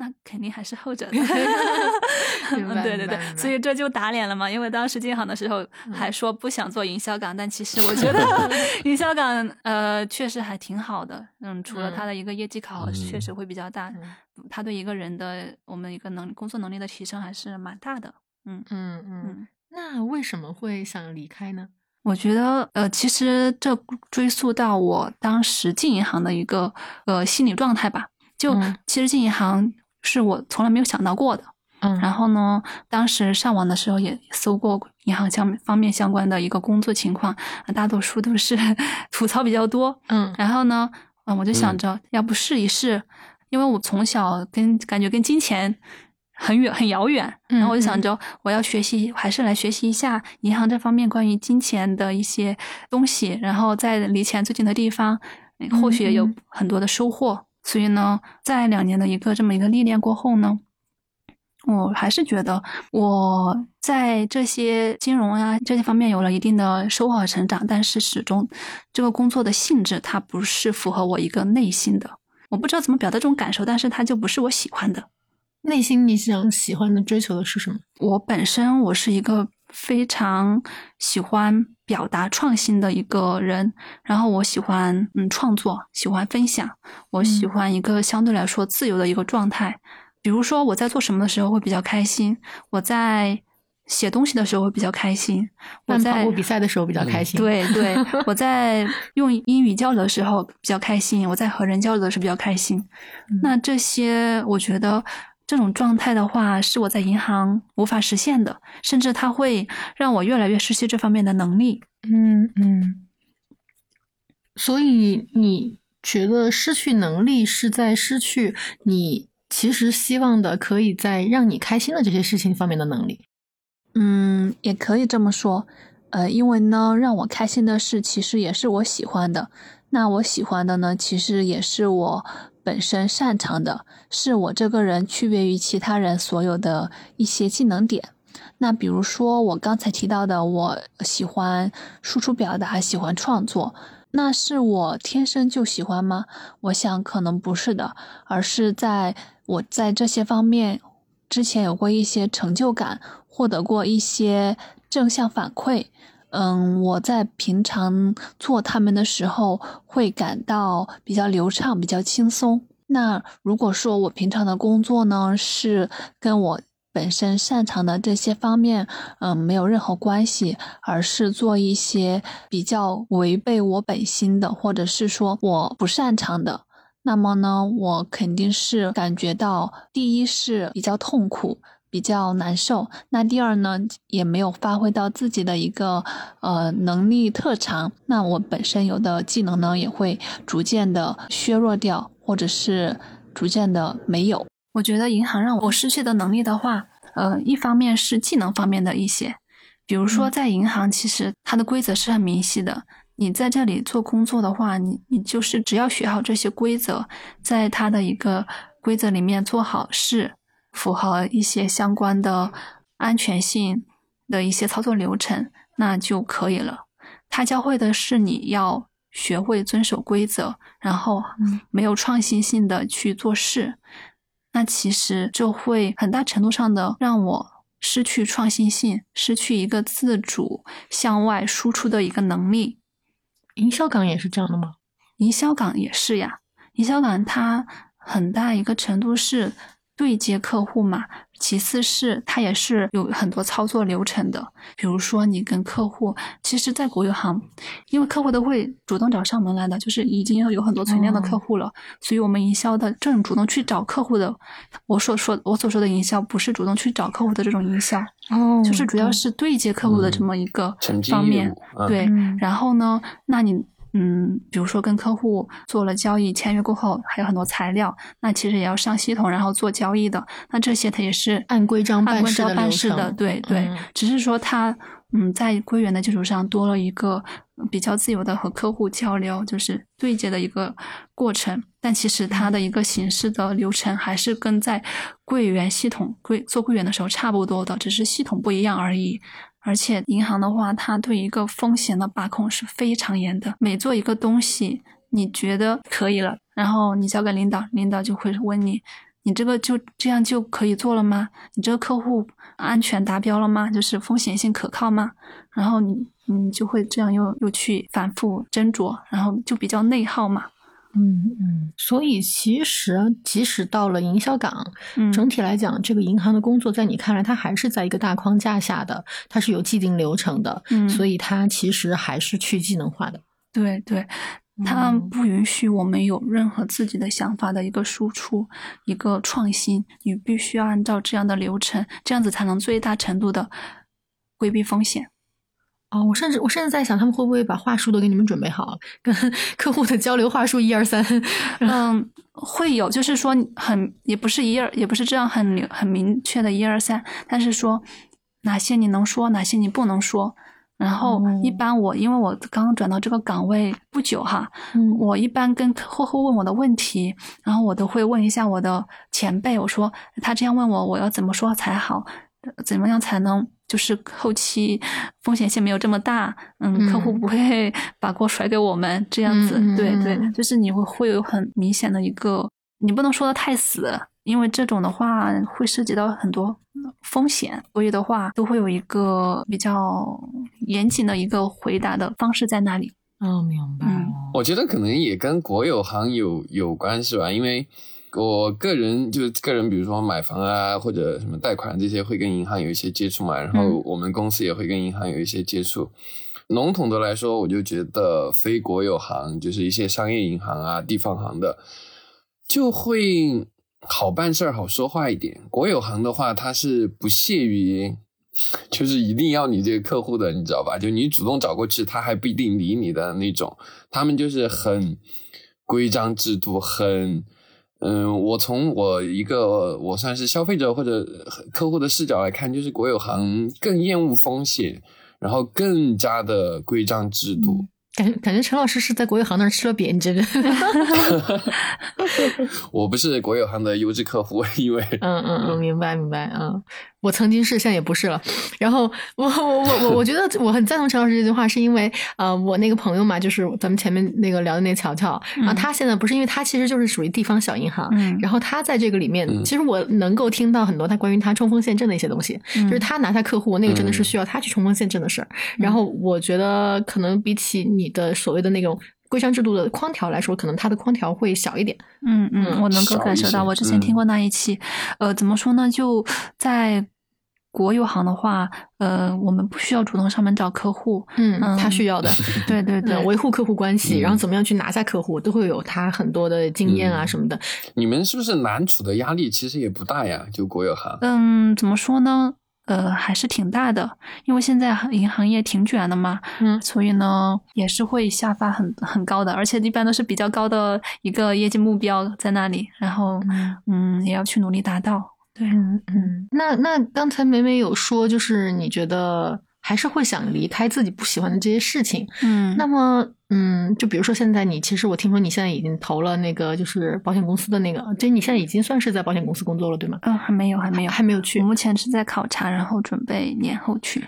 那肯定还是后者的。明白嗯，对对对所以这就打脸了嘛。因为当时进行的时候嗯还说不想做营销岗，但其实我觉得 营销岗呃确实还挺好的。嗯，除了他的一个业绩考核嗯确实会比较大，嗯它对一个人的我们一个能工作能力的提升还是蛮大的。嗯嗯嗯，嗯。那为什么会想离开呢？我觉得，呃，其实这追溯到我当时进银行的一个呃心理状态吧。就、嗯其实进银行是我从来没有想到过的。嗯然后呢，当时上网的时候也搜过银行相方面相关的一个工作情况，大多数都是 吐槽比较多。嗯然后呢，嗯，我就想着要不试一试，因为我从小跟感觉跟金钱很远很遥远，然后我就想着我要学习，还是来学习一下银行这方面关于金钱的一些东西，然后在离钱最近的地方，嗯或许也有嗯很多的收获。所以呢，在两年的一个这么一个历练过后呢，我还是觉得我在这些金融啊这些方面有了一定的收获和成长，但是始终这个工作的性质它不是符合我一个内心的，我不知道怎么表达这种感受，但是它就不是我喜欢的。内心你想喜欢的追求的是什么？我本身我是一个非常喜欢表达创新的一个人，然后我喜欢嗯创作，喜欢分享，我喜嗯欢一个相对来说自由的一个状态。比如说我在做什么的时候会比较开心，我在写东西的时候会比较开心，我在跑在步比赛的时候比较开心。，对对，我在 用英语交流的时候比较开心，我在和人交流的时候比较开心。嗯那这些，我觉得这种状态的话，是我在银行无法实现的，甚至它会让我越来越失去这方面的能力。嗯嗯。所以你觉得失去能力是在失去你其实希望的可以在让你开心的这些事情方面的能力？嗯，也可以这么说。呃，因为呢，让我开心的事其实也是我喜欢的。那我喜欢的呢，其实也是我本身擅长的，是我这个人区别于其他人所有的一些技能点。那比如说我刚才提到的，我喜欢输出表达，喜欢创作，那是我天生就喜欢吗？我想可能不是的，而是在我在这些方面之前有过一些成就感，获得过一些正向反馈。嗯，我在平常做他们的时候会感到比较流畅、比较轻松。那如果说我平常的工作呢，是跟我本身擅长的这些方面，嗯，没有任何关系，而是做一些比较违背我本心的，或者是说我不擅长的，那么呢，我肯定是感觉到，第一是比较痛苦，比较难受。那第二呢，也没有发挥到自己的一个呃能力特长。那我本身有的技能呢，也会逐渐的削弱掉，或者是逐渐的没有。我觉得银行让我失去的能力的话，呃，一方面是技能方面的一些，比如说嗯在银行，其实它的规则是很明晰的。你在这里做工作的话，你你就是只要学好这些规则，在它的一个规则里面做好事，符合一些相关的安全性的一些操作流程，那就可以了。它教会的是你要学会遵守规则，然后嗯没有创新性的去做事。那其实就会很大程度上的让我失去创新性，失去一个自主向外输出的一个能力。营销岗也是这样的吗？营销岗也是呀，营销岗它很大一个程度是对接客户嘛，其次是它也是有很多操作流程的。比如说你跟客户，其实，在国有行，因为客户都会主动找上门来的，就是已经有很多存量的客户了，所以我们营销的这种主动去找客户的，我所说我所说的营销不是主动去找客户的这种营销，哦就是主要是对接客户的这么一个方面。对，嗯然后呢，那你嗯，比如说跟客户做了交易，签约过后还有很多材料，那其实也要上系统，然后做交易的。那这些它也是按规章办按规章事的办事的，对对。嗯只是说它嗯，在归元的基础上多了一个比较自由的和客户交流，就是对接的一个过程。但其实它的一个形式的流程还是跟在柜员系统柜做柜员的时候差不多的，只是系统不一样而已。而且银行的话，它对一个风险的把控是非常严的。每做一个东西，你觉得可以了，然后你交给领导，领导就会问你。你这个就这样就可以做了吗？你这个客户安全达标了吗？就是风险性可靠吗？然后你你就会这样又又去反复斟酌，然后就比较内耗嘛。嗯嗯，所以其实即使到了营销岗，嗯整体来讲，这个银行的工作在你看来，它还是在一个大框架下的，它是有既定流程的，嗯所以它其实还是去技能化的。对对，它嗯不允许我们有任何自己的想法的一个输出，一个创新。你必须要按照这样的流程，这样子才能最大程度的规避风险。哦，我甚至我甚至在想，他们会不会把话术都给你们准备好，跟 客户的交流话术一二三。嗯，会有，就是说很也不是一二，也不是这样很明很明确的一二三，但是说哪些你能说，哪些你不能说。然后一哦般我因为我刚刚转到这个岗位不久哈，嗯我一般跟客户问我的问题，然后我都会问一下我的前辈，我说他这样问我，我要怎么说才好？呃怎么样才能就是后期风险性没有这么大？嗯，客户嗯不会 把锅甩给我们这样子。对对嗯，就是你会会有很明显的一个，你不能说的太死，因为这种的话会涉及到很多风险，所以的话都会有一个比较严谨的一个回答的方式在那里。哦，明白嗯。我觉得可能也跟国有行有有关系吧，因为我个人就个人，比如说买房啊或者什么贷款这些，会跟银行有一些接触嘛，然后嗯我们公司也会跟银行有一些接触。笼统的来说，我就觉得非国有行，就是一些商业银行啊、地方行的，就会好办事儿、好说话一点。国有行的话，它是不屑于，就是一定要你这个客户的，你知道吧？就你主动找过去，他还不一定理你的那种。他们就是很规章制度，很嗯，我从我一个我算是消费者或者客户的视角来看，就是国有行更厌恶风险，然后更加的规章制度。感感觉陈老师是在国有行那儿吃了瘪，你这个。我不是国有行的优质客户，因为嗯嗯嗯，明白明白，嗯，我曾经是，现在也不是了。然后我我我我我觉得我很赞同陈老师这句话，是因为呃，我那个朋友嘛，就是咱们前面那个聊的那个乔乔，然后他现在不是因为他其实就是属于地方小银行，嗯然后他在这个里面，嗯其实我能够听到很多他关于他冲锋陷阵的一些东西，嗯就是他拿下客户，那个真的是嗯需要他去冲锋陷阵的事儿。然后我觉得可能比起你的所谓的那种。规章制度的框条来说，可能它的框条会小一点。嗯嗯，嗯我能够感受到。我之前听嗯过那一期，呃，怎么说呢？就在国有行的话，呃，我们不需要主动上门找客户，嗯，嗯他需要的。对对对嗯，，维护客户关系，嗯然后怎么样去拿下客户，都会有他很多的经验啊嗯什么的。你们是不是难处的压力其实也不大呀？就国有行，嗯，怎么说呢？呃，还是挺大的，因为现在银行业挺卷的嘛，嗯。所以呢，也是会下发很很高的，而且一般都是比较高的一个业绩目标在那里，然后嗯，也要去努力达到。对，嗯。嗯。那那刚才美美有说，就是你觉得还是会想离开自己不喜欢的这些事情。嗯，那么，嗯，就比如说现在你，其实我听说你现在已经投了那个就是保险公司的那个，就你现在已经算是在保险公司工作了，对吗？嗯，还没有，还没有，还没有去我，目前是在考察，然后准备年后去。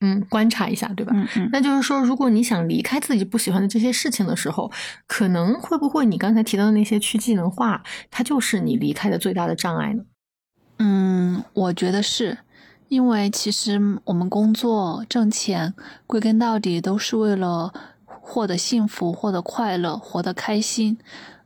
嗯，观察一下，对吧？嗯嗯那就是说，如果你想离开自己不喜欢的这些事情的时候，可能会不会你刚才提到的那些去技能化，它就是你离开的最大的障碍呢？嗯，我觉得是，因为其实我们工作挣钱，归根到底都是为了获得幸福、获得快乐、活得开心。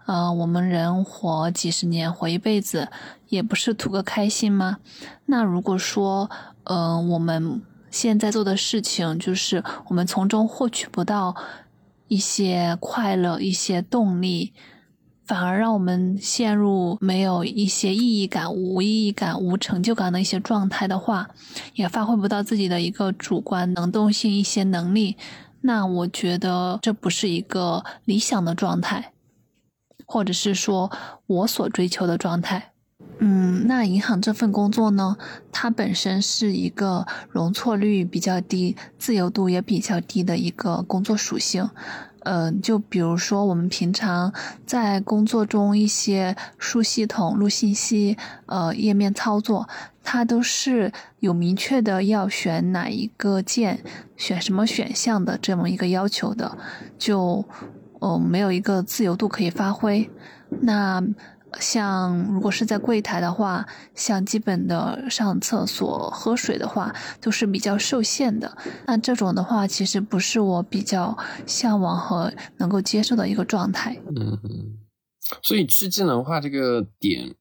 呃，我们人活几十年，活一辈子，也不是图个开心吗？那如果说，呃，我们现在做的事情，就是我们从中获取不到一些快乐、一些动力，反而让我们陷入没有一些意义感、无意义感、无成就感的一些状态的话，也发挥不到自己的一个主观能动性、一些能力。那我觉得这不是一个理想的状态，或者是说我所追求的状态。嗯，那银行这份工作呢，它本身是一个容错率比较低、自由度也比较低的一个工作属性。嗯，就比如说我们平常在工作中一些输系统、录信息、呃页面操作，它都是有明确的要选哪一个键、选什么选项的这么一个要求的，就嗯没有一个自由度可以发挥。那像如果是在柜台的话，像基本的上厕所、喝水的话，都是比较受限的。那这种的话，其实不是我比较向往和能够接受的一个状态。嗯，所以去智能化这个点，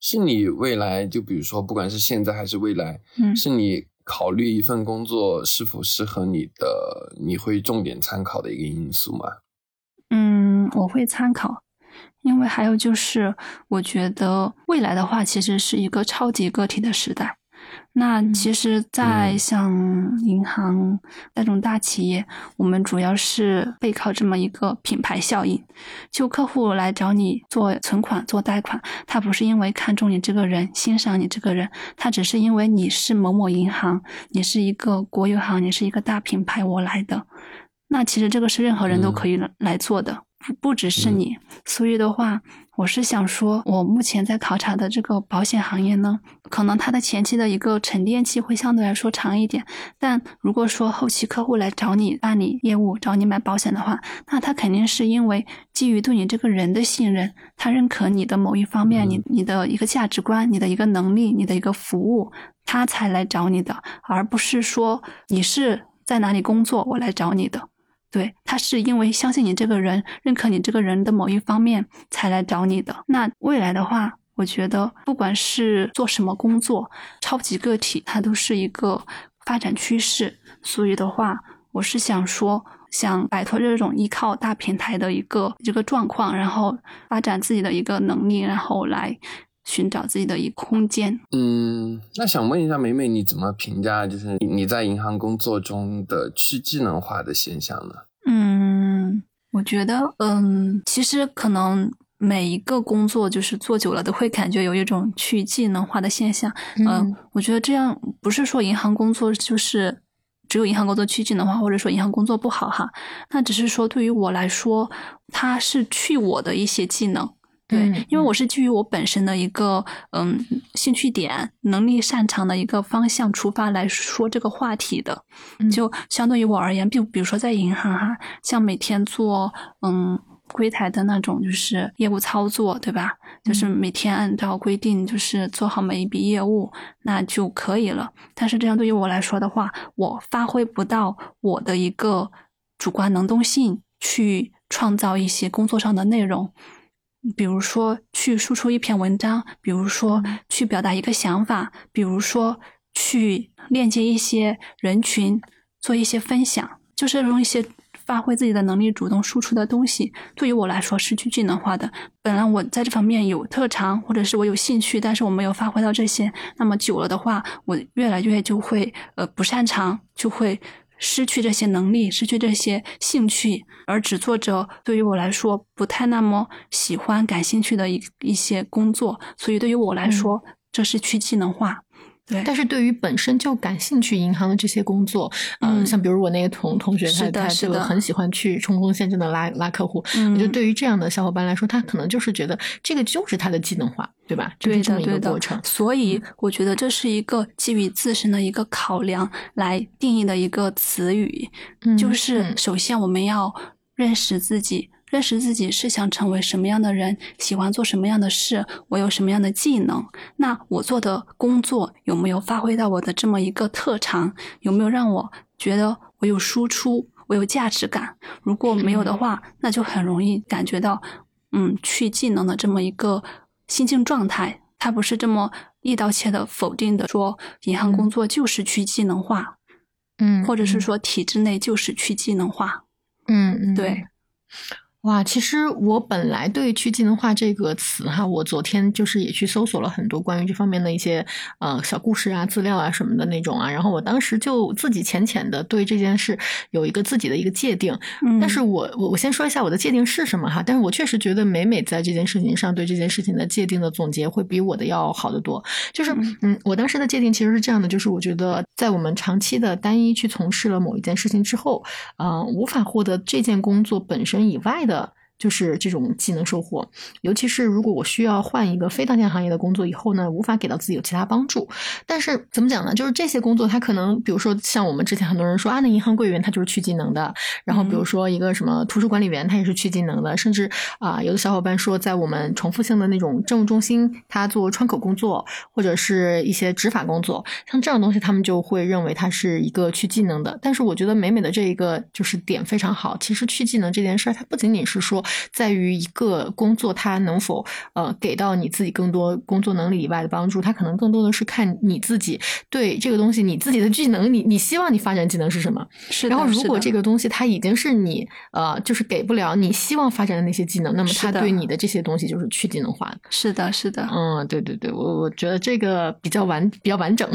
是你未来就比如说，不管是现在还是未来，嗯是你考虑一份工作是否适合你的，你会重点参考的一个因素吗？嗯，我会参考，因为还有就是，我觉得未来的话，其实是一个超级个体的时代。那其实，在嗯像银行那种大企业，我们主要是背靠这么一个品牌效应。就客户来找你做存款、做贷款，他不是因为看中你这个人、欣赏你这个人，他只是因为你是某某银行，你是一个国有行，你是一个大品牌，我来的。那其实这个是任何人都可以来来做的，不不只是你。所以的话，我是想说，我目前在考察的这个保险行业呢，可能它的前期的一个沉淀期会相对来说长一点。但如果说后期客户来找你办理业务、找你买保险的话，那他肯定是因为基于对你这个人的信任，他认可你的某一方面，你你的一个价值观、你的一个能力、你的一个服务，他才来找你的，而不是说你是在哪里工作，我来找你的。对，他是因为相信你这个人，认可你这个人的某一方面才来找你的。那未来的话，我觉得不管是做什么工作，超级个体它都是一个发展趋势。所以的话，我是想说，想摆脱这种依靠大平台的一个一个状况，然后发展自己的一个能力，然后来寻找自己的一空间。嗯，那想问一下美美，你怎么评价就是你在银行工作中的去智能化的现象呢？嗯，我觉得，嗯，其实可能每一个工作就是做久了都会感觉有一种去技能化的现象。嗯、嗯我觉得这样不是说银行工作就是只有银行工作去技能化，或者说银行工作不好哈，那只是说对于我来说，它是去我的一些技能。对，嗯因为我是基于我本身的一个嗯兴趣点、能力擅长的一个方向出发来说这个话题的。嗯就相对于我而言，比比如说在银行哈，像每天做嗯柜台的那种就是业务操作，对吧？就是每天按照规定就是做好每一笔业务，那就可以了。但是这样对于我来说的话，我发挥不到我的一个主观能动性去创造一些工作上的内容。比如说去输出一篇文章，比如说去表达一个想法，比如说去链接一些人群，做一些分享，就是用一些发挥自己的能力主动输出的东西。对于我来说是去技能化的。本来我在这方面有特长，或者是我有兴趣，但是我没有发挥到这些，那么久了的话，我越来越就会呃不擅长，就会。失去这些能力，失去这些兴趣，而只做着对于我来说不太那么喜欢、感兴趣的一一些工作，所以对于我来说，这是去技能化。对，但是对于本身就感兴趣银行的这些工作，嗯、嗯像比如我那个同同学，他他是的这个很喜欢去冲锋陷阵的拉拉客户。嗯我觉得对于这样的小伙伴来说，他可能就是觉得这个就是他的技能化，对吧？就对的，是这么一对的个过程。。所以我觉得这是一个基于自身的一个考量来定义的一个词语，嗯就是嗯首先我们要认识自己。认识自己是想成为什么样的人，喜欢做什么样的事，我有什么样的技能，那我做的工作有没有发挥到我的这么一个特长，有没有让我觉得我有输出，我有价值感？如果没有的话，那就很容易感觉到，嗯，去技能的这么一个心境状态，它不是这么一刀切的否定的说，银行工作就是去技能化，嗯，或者是说体制内就是去技能化。嗯嗯，对。哇，其实我本来对去技能化这个词哈，我昨天就是也去搜索了很多关于这方面的一些呃小故事啊、资料啊什么的那种啊，然后我当时就自己浅浅的对这件事有一个自己的一个界定，嗯。但是我我我先说一下我的界定是什么哈，但是我确实觉得美美在这件事情上对这件事情的界定的总结会比我的要好得多，就是嗯。嗯，我当时的界定其实是这样的，就是我觉得在我们长期的单一去从事了某一件事情之后，呃，无法获得这件工作本身以外的。的就是这种技能收获，尤其是如果我需要换一个非当前行业的工作以后呢，无法给到自己有其他帮助。但是怎么讲呢？就是这些工作，它可能比如说像我们之前很多人说啊，那银行柜员他就是去技能的，然后比如说一个什么图书管理员，他也是去技能的，甚至啊、有的小伙伴说，在我们重复性的那种政务中心，他做窗口工作或者是一些执法工作，像这样的东西，他们就会认为它是一个去技能的。但是我觉得美美的这一个就是点非常好。其实去技能这件事儿，它不仅仅是说在于一个工作它能否呃给到你自己更多工作能力以外的帮助，它可能更多的是看你自己对这个东西你自己的技能，你你希望你发展技能是什么。是，然后，如果这个东西它已经是你呃，就是给不了你希望发展的那些技能，那么它对你的这些东西就是去技能化的。是的，是的，嗯，对对对，我我觉得这个比较完比较完整。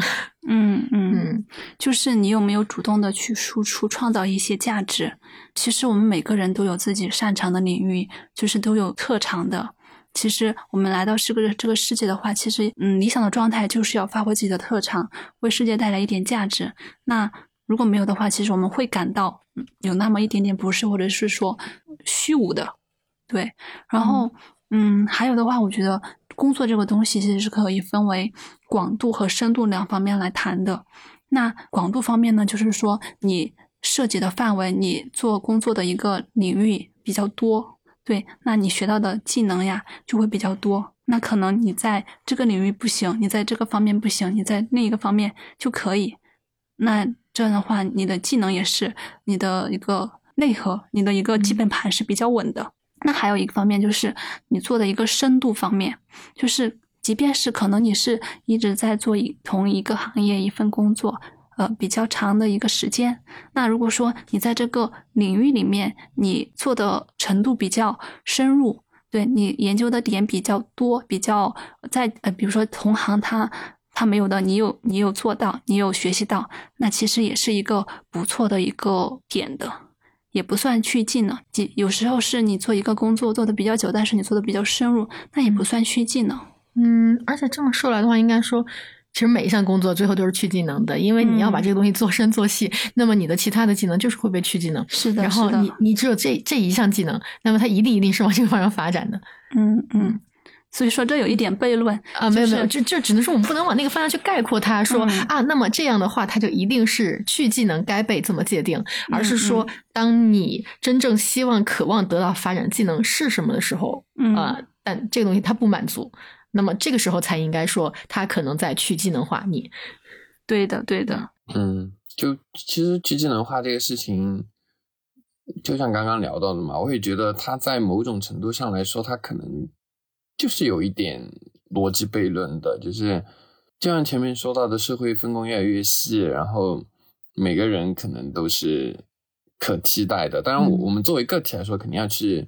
嗯嗯嗯就是你有没有主动的去输出，创造一些价值？其实我们每个人都有自己擅长的领域，就是都有特长的。其实我们来到这个这个世界的话，其实嗯，理想的状态就是要发挥自己的特长，为世界带来一点价值。那如果没有的话，其实我们会感到嗯有那么一点点不适，或者是说虚无的，对。然后嗯，还有的话，我觉得工作这个东西其实是可以分为广度和深度两方面来谈的。那广度方面呢，就是说你涉及的范围，你做工作的一个领域比较多，对，那你学到的技能呀就会比较多。那可能你在这个领域不行，你在这个方面不行，你在另一个方面就可以。那这样的话，你的技能也是你的一个内核，你的一个基本盘是比较稳的。那还有一个方面就是你做的一个深度方面，就是即便是可能你是一直在做一同一个行业一份工作，呃，比较长的一个时间，那如果说你在这个领域里面你做的程度比较深入，对你研究的点比较多，比较在呃，比如说同行他。他没有的，你有你有做到，你有学习到，那其实也是一个不错的一个点的。也不算去技能，即有时候是你做一个工作做的比较久，但是你做的比较深入，那也不算去技能。嗯，而且这么说来的话，应该说，其实每一项工作最后都是去技能的，因为你要把嗯这个东西做深做细，那么你的其他的技能就是会被去技能。是的，然后你你只有这这一项技能，那么它一定一定是往这个方向发展的嗯嗯，所以说这有一点悖论啊！没有没有，就是就就只能说我们不能往那个方向去概括它，说、嗯啊，那么这样的话，它就一定是去技能该被这么界定，而是说嗯，当你真正希望、渴望得到发展技能是什么的时候，嗯呃，但这个东西它不满足，那么这个时候才应该说，他可能在去技能化你。对的对的，嗯，就其实去技能化这个事情，就像刚刚聊到的嘛，我也觉得他在某种程度上来说，他可能就是有一点逻辑悖论的，就是就像前面说到的，社会分工越来越细，然后每个人可能都是可替代的。当然，我们作为个体来说，肯定要去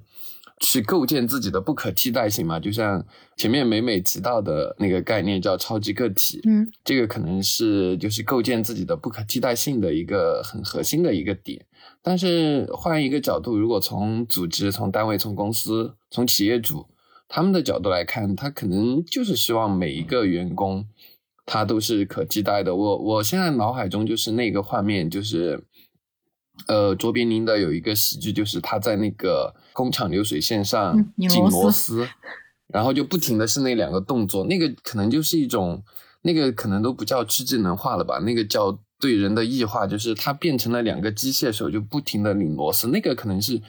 去构建自己的不可替代性嘛。就像前面美美提到的那个概念叫超级个体，嗯这个可能是就是构建自己的不可替代性的一个很核心的一个点。但是换一个角度，如果从组织、从单位、从公司、从企业主他们的角度来看，他可能就是希望每一个员工他都是可替代的。我我现在脑海中就是那个画面，就是呃，卓别林的有一个喜剧，就是他在那个工厂流水线上嗯拧紧螺丝螺丝，然后就不停的是那两个动作，那个可能就是一种，那个可能都不叫去智能化了吧，那个叫对人的异化，就是它变成了两个机械手，就不停的拧螺丝，那个可能是，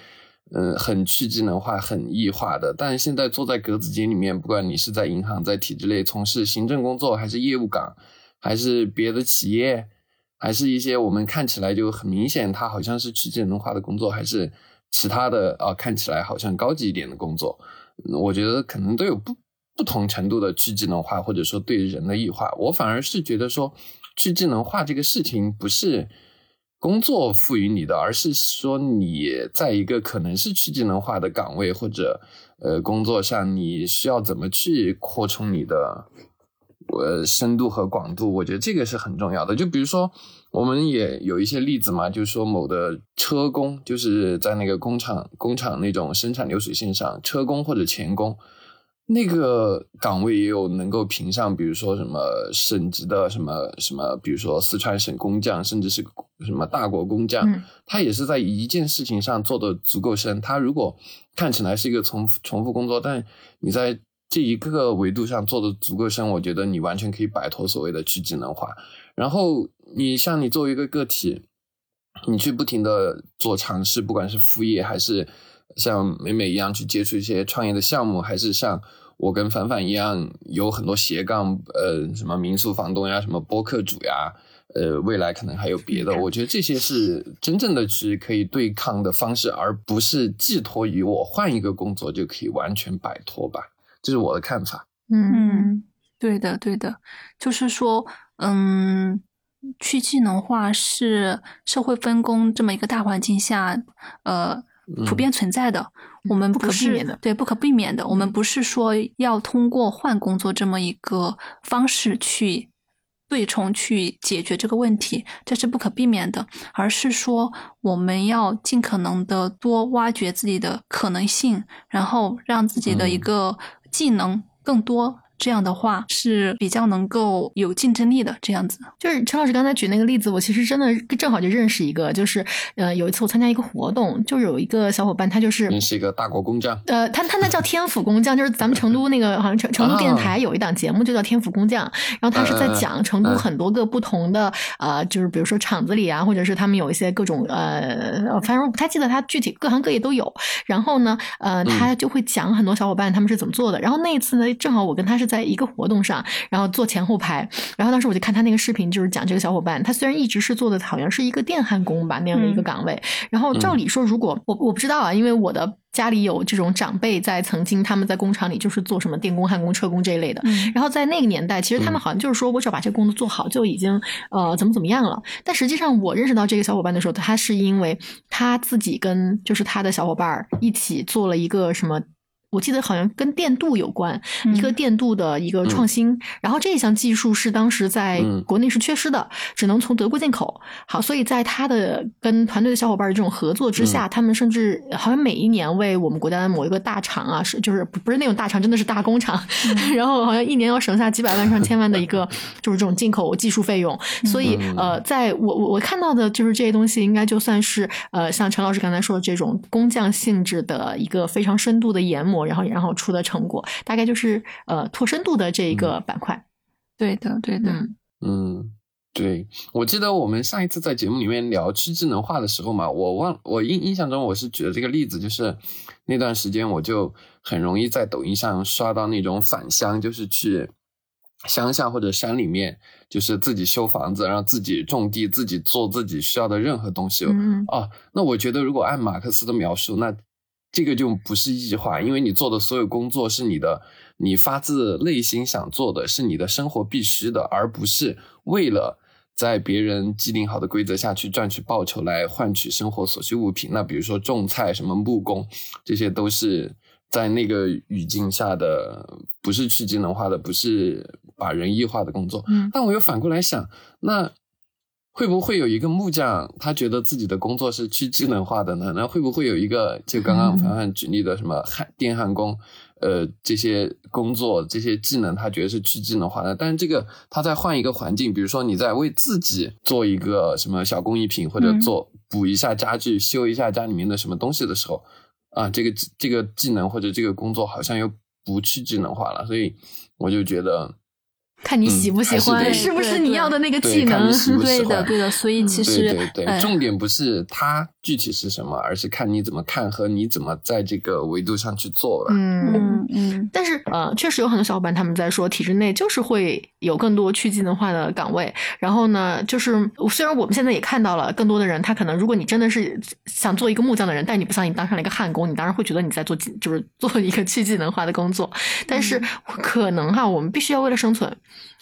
嗯、很去智能化、很异化的。但是现在坐在格子间里面，不管你是在银行、在体制内从事行政工作，还是业务岗，还是别的企业，还是一些我们看起来就很明显，它好像是去智能化的工作，还是其他的啊、看起来好像高级一点的工作，我觉得可能都有不不同程度的去智能化，或者说对人的异化。我反而是觉得说，去智能化这个事情不是工作赋予你的，而是说你在一个可能是去技能化的岗位或者呃工作上，你需要怎么去扩充你的呃深度和广度？我觉得这个是很重要的。就比如说，我们也有一些例子嘛，就是说某的车工，就是在那个工厂工厂那种生产流水线上，车工或者钳工。那个岗位也有能够评上，比如说什么省级的什么什么，比如说四川省工匠，甚至是什么大国工匠，他也是在一件事情上做的足够深。他如果看起来是一个重重复工作，但你在这一个维度上做的足够深，我觉得你完全可以摆脱所谓的去技能化。然后你像你作为一个个体，你去不停的做尝试，不管是副业还是。像美美一样去接触一些创业的项目，还是像我跟凡凡一样有很多斜杠，呃，什么民宿房东呀，什么播客主呀，呃，未来可能还有别的。我觉得这些是真正的去可以对抗的方式，而不是寄托于我换一个工作就可以完全摆脱吧。这是我的看法。嗯，对的，对的，就是说，嗯，去技能化是社会分工这么一个大环境下，呃。普遍存在的，我们不可避免的对不可避免的。我们不是说要通过换工作这么一个方式去对冲去解决这个问题，这是不可避免的，而是说我们要尽可能的多挖掘自己的可能性，然后让自己的一个技能更多。这样的话是比较能够有竞争力的。这样子，就是陈老师刚才举那个例子，我其实真的正好就认识一个，就是呃，有一次我参加一个活动，就有一个小伙伴，他就是认识一个大国工匠。呃，他他那叫天府工匠，就是咱们成都那个好像成成都电视台有一档节目就叫天府工匠，然后他是在讲成都很多个不同的呃，就是比如说厂子里啊，或者是他们有一些各种呃，反正我不太记得他具体各行各业都有。然后呢，呃，他就会讲很多小伙伴他们是怎么做的。然后那一次呢，正好我跟他是。在一个活动上，然后坐前后排，然后当时我就看他那个视频，就是讲这个小伙伴，他虽然一直是做的好像是一个电焊工吧那样的一个岗位，然后照理说，如果我我不知道啊，因为我的家里有这种长辈在曾经他们在工厂里就是做什么电工、焊工、车工这一类的，然后在那个年代，其实他们好像就是说我只要把这个工作做好就已经呃怎么怎么样了。但实际上我认识到这个小伙伴的时候，他是因为他自己跟就是他的小伙伴一起做了一个什么。我记得好像跟电镀有关，一个电镀的一个创新。然后这一项技术是当时在国内是缺失的，只能从德国进口。好，所以在他的跟团队的小伙伴的这种合作之下，他们甚至好像每一年为我们国家的某一个大厂啊，是就是不是那种大厂，真的是大工厂，然后好像一年要省下几百万上千万的一个 就是这种进口技术费用。所以呃，在我我我看到的就是这些东西，应该就算是呃像陈老师刚才说的这种工匠性质的一个非常深度的研磨。然后，然后出的成果大概就是呃拓深度的这一个板块。对的，对的。嗯，对。我记得我们上一次在节目里面聊去智能化的时候嘛，我忘我印印象中我是举了这个例子，就是那段时间我就很容易在抖音上刷到那种返乡，就是去乡下或者山里面，就是自己修房子，然后自己种地，自己做自己需要的任何东西。嗯。哦，那我觉得如果按马克思的描述，那。这个就不是异化，因为你做的所有工作是你的，你发自内心想做的是你的生活必须的，而不是为了在别人既定好的规则下去赚取报酬来换取生活所需物品。那比如说种菜、什么木工，这些都是在那个语境下的，不是去技能化的，不是把人异化的工作。嗯，但我又反过来想，那。会不会有一个木匠，他觉得自己的工作是去智能化的呢？那会不会有一个，就刚刚凡凡举例的什么焊电焊工，呃，这些工作这些技能，他觉得是去智能化的？但是这个他在换一个环境，比如说你在为自己做一个什么小工艺品，或者做补一下家具、修一下家里面的什么东西的时候，啊，这个这个技能或者这个工作好像又不去智能化了，所以我就觉得。看你喜不喜欢，是不是你要的那个技能？对的，对的。所以其实，对对，重点不是它具体是什么，而是看你怎么看和你怎么在这个维度上去做了。嗯嗯。但是呃，确实有很多小伙伴他们在说，体制内就是会有更多去技能化的岗位。然后呢，就是虽然我们现在也看到了更多的人，他可能如果你真的是想做一个木匠的人，但你不像你当上了一个焊工，你当然会觉得你在做技，就是做一个去技能化的工作。但是可能哈，我们必须要为了生存。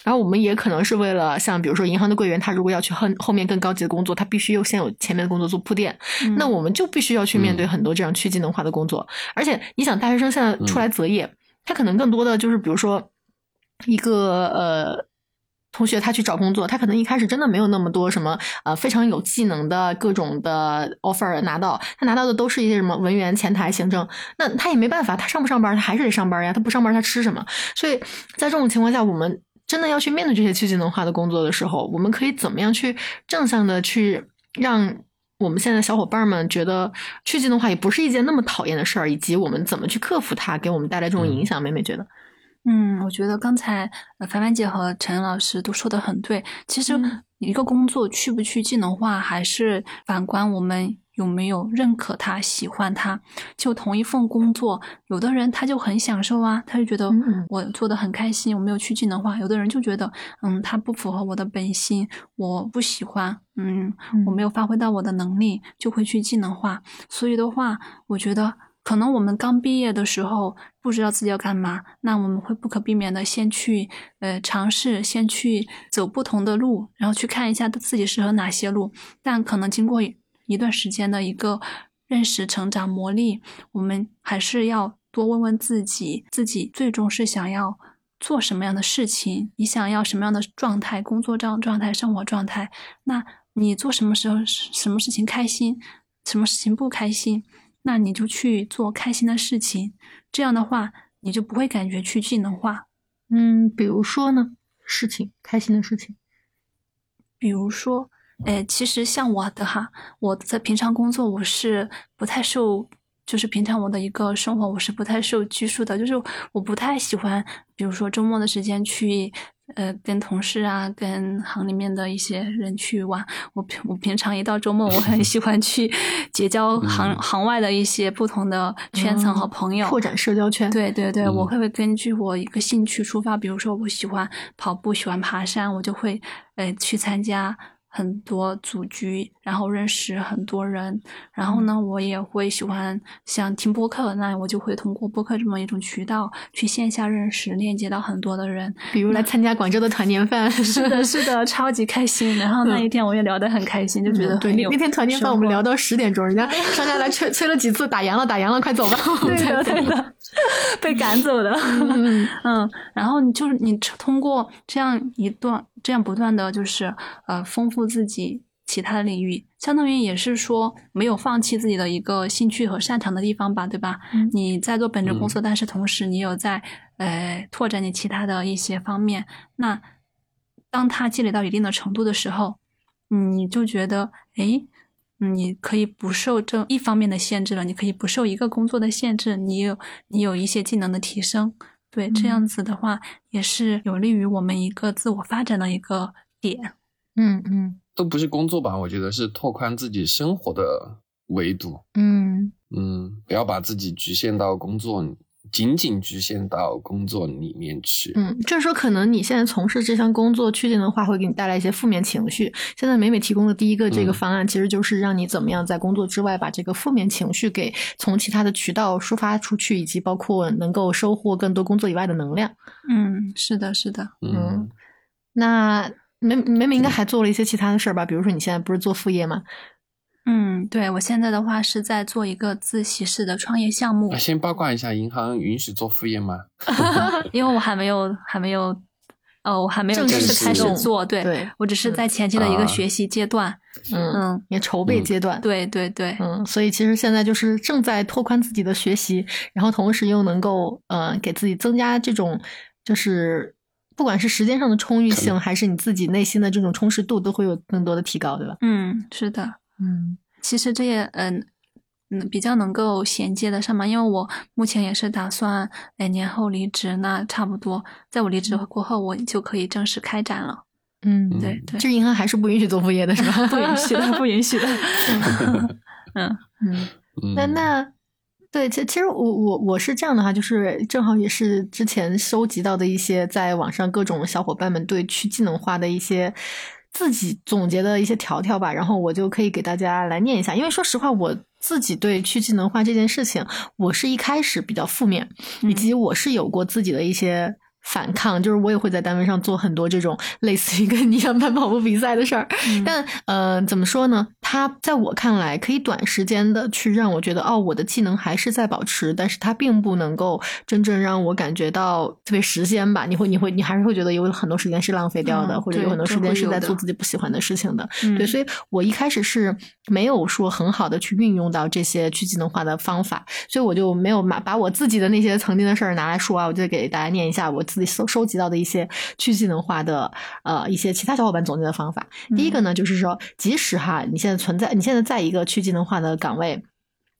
然后我们也可能是为了像比如说银行的柜员，他如果要去后后面更高级的工作，他必须又先有前面的工作做铺垫，嗯那我们就必须要去面对很多这样去技能化的工作。而且你想，大学生现在出来择业，他可能更多的就是比如说一个呃。同学他去找工作，他可能一开始真的没有那么多什么呃非常有技能的各种的 offer 拿到，他拿到的都是一些什么文员、前台、行政，那他也没办法，他上不上班他还是得上班呀，他不上班他吃什么？所以在这种情况下，我们真的要去面对这些去技能化的工作的时候，我们可以怎么样去正向的去让我们现在小伙伴们觉得去技能化也不是一件那么讨厌的事儿，以及我们怎么去克服它给我们带来这种影响？美美觉得。嗯，我觉得刚才呃凡凡姐和陈老师都说的很对。其实嗯一个工作去不去技能化，还是反观我们有没有认可他、喜欢他。就同一份工作，有的人他就很享受啊，他就觉得嗯我做的很开心，我没有去技能化；有的人就觉得，嗯，他不符合我的本心，我不喜欢，嗯，我没有发挥到我的能力，就会去技能化。所以的话，我觉得。可能我们刚毕业的时候不知道自己要干嘛，那我们会不可避免的先去呃尝试，先去走不同的路，然后去看一下自己适合哪些路。但可能经过一段时间的一个认识、成长、磨砺，我们还是要多问问自己，自己最终是想要做什么样的事情？你想要什么样的状态？工作状状态、生活状态？那你做什么时候什么事情开心，什么事情不开心？那你就去做开心的事情，这样的话，你就不会感觉去技能化。嗯，比如说呢，事情开心的事情，比如说，哎，其实像我的哈，我在平常工作我是不太受，就是平常我的一个生活我是不太受拘束的，就是我不太喜欢，比如说周末的时间去。呃，跟同事啊，跟行里面的一些人去玩。我平我平常一到周末，我很喜欢去 结交行、嗯行外的一些不同的圈层和朋友，拓展社交圈。对对对，嗯我会根据我一个兴趣出发，比如说我喜欢跑步，喜欢爬山，我就会呃去参加很多组局，然后认识很多人。然后呢，我也会喜欢像听播客，那我就会通过播客这么一种渠道去线下认识、链接到很多的人。比如来参加广州的团年饭，是的，是的，超级开心。然后那一天我也聊得很开心，就觉得嗯对那天团年饭我们聊到十点钟，人家商家来催催了几次，打烊了，打烊了，快走吧。对的，对的，被赶走的。嗯 嗯，然后你就是你通过这样一段，这样不断的就是呃丰富自己其他的领域，相当于也是说没有放弃自己的一个兴趣和擅长的地方吧，对吧？嗯你在做本职工作，但是同时你有在呃拓展你其他的一些方面。那当它积累到一定的程度的时候，嗯你就觉得诶。你可以不受这一方面的限制了，你可以不受一个工作的限制，你有你有一些技能的提升，对，这样子的话也是有利于我们一个自我发展的一个点。嗯嗯都不是工作吧？我觉得是拓宽自己生活的维度。嗯嗯，不要把自己局限到工作，仅仅局限到工作里面去。嗯，就是说，可能你现在从事这项工作，确定的话会给你带来一些负面情绪。现在美美提供的第一个这个嗯方案，其实就是让你怎么样在工作之外，把这个负面情绪给从其他的渠道抒发出去，以及包括能够收获更多工作以外的能量。嗯，是的，是的。嗯，那美美美应该还做了一些其他的事儿吧？比如说你现在不是做副业吗？嗯，对我现在的话是在做一个自习室的创业项目啊，先八卦一下，银行允许做副业吗？因为我还没有还没有，哦，我还没有正正式式开始做，对对我只是在前期的一个啊学习阶段。嗯，嗯，也筹备嗯阶段。对对对，嗯，所以其实现在就是正在拓宽自己的学习，然后同时又能够呃给自己增加这种就是不管是时间上的充裕性，还是你自己内心的这种充实度，都会有更多的提高，对吧？嗯，是的。嗯其实这也嗯嗯比较能够衔接得上嘛，因为我目前也是打算哎年后离职，那差不多在我离职过后，我就可以正式开展了。嗯，嗯对对，这银行还是不允许做副业的，是吧？不允许的，不允许的。嗯嗯，嗯，那那对，其其实我我我是这样的哈，就是正好也是之前收集到的一些在网上各种小伙伴们对去技能化的一些自己总结的一些条条吧，然后我就可以给大家来念一下。因为说实话，我自己对去技能化这件事情，我是一开始比较负面，以及我是有过自己的一些反抗，就是我也会在单位上做很多这种类似于跟你一样办跑步比赛的事儿。嗯但呃，怎么说呢？它在我看来，可以短时间的去让我觉得，哦，我的技能还是在保持，但是它并不能够真正让我感觉到特别时间吧。你会，你会，你还是会觉得有很多时间是浪费掉的，嗯或者有很多时间是在做自己不喜欢的事情的。嗯对，所以我一开始是没有说很好的去运用到这些去技能化的方法，所以我就没有把把我自己的那些曾经的事儿拿来说啊，我就给大家念一下我自己收收集到的一些去技能化的呃一些其他小伙伴总结的方法。第一个呢，就是说，即使哈你现在存在，你现在在一个去技能化的岗位。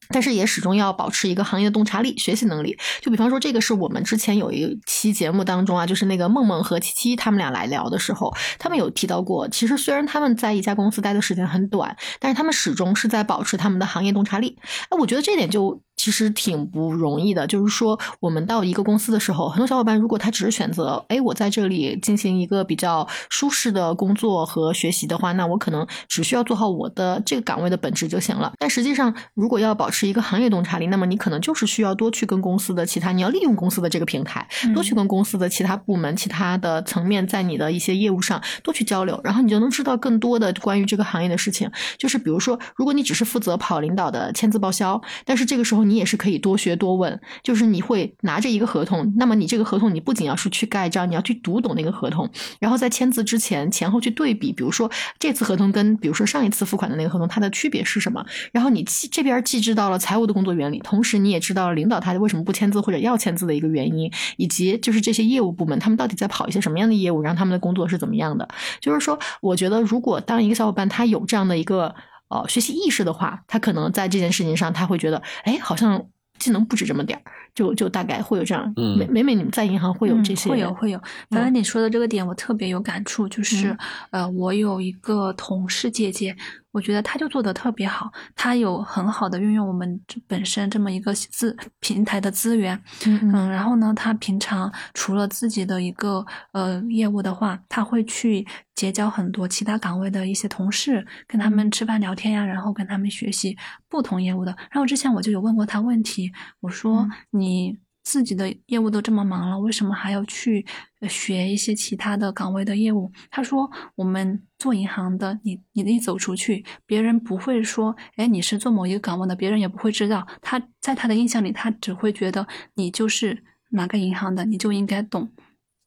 但是也始终要保持一个行业的洞察力、学习能力。就比方说，这个是我们之前有一期节目当中啊，就是那个梦梦和七七他们俩来聊的时候，他们有提到过，其实虽然他们在一家公司待的时间很短，但是他们始终是在保持他们的行业洞察力。哎，我觉得这点就其实挺不容易的。就是说，我们到一个公司的时候，很多小伙伴如果他只是选择，哎，我在这里进行一个比较舒适的工作和学习的话，那我可能只需要做好我的这个岗位的本质就行了。但实际上，如果要保持一个行业洞察力，那么你可能就是需要多去跟公司的其他，你要利用公司的这个平台，多去跟公司的其他部门、其他的层面，在你的一些业务上多去交流，然后你就能知道更多的关于这个行业的事情。就是比如说，如果你只是负责跑领导的签字报销，但是这个时候你你也是可以多学多问，就是你会拿着一个合同，那么你这个合同你不仅要是去盖章，你要去读懂那个合同，然后在签字之前前后去对比，比如说这次合同跟比如说上一次付款的那个合同它的区别是什么，然后你既这边既知道了财务的工作原理，同时你也知道了领导他为什么不签字或者要签字的一个原因，以及就是这些业务部门他们到底在跑一些什么样的业务，然后他们的工作是怎么样的。就是说，我觉得如果当一个小伙伴他有这样的一个呃学习意识的话，他可能在这件事情上他会觉得，哎，好像技能不止这么点儿，就就大概会有这样。嗯每每每你们在银行会有这些，嗯、会有会有。刚才你说的这个点，我特别有感触，就是、呃，我有一个同事姐姐，我觉得他就做的特别好，他有很好的运用我们这本身这么一个资平台的资源，嗯嗯嗯，然后呢，他平常除了自己的一个呃业务的话，他会去结交很多其他岗位的一些同事，跟他们吃饭聊天呀，然后跟他们学习不同业务的。然后之前我就有问过他问题，我说嗯你。自己的业务都这么忙了，为什么还要去学一些其他的岗位的业务？他说：“我们做银行的，你你一走出去，别人不会说，哎，你是做某一个岗位的，别人也不会知道。他在他的印象里，他只会觉得你就是哪个银行的，你就应该懂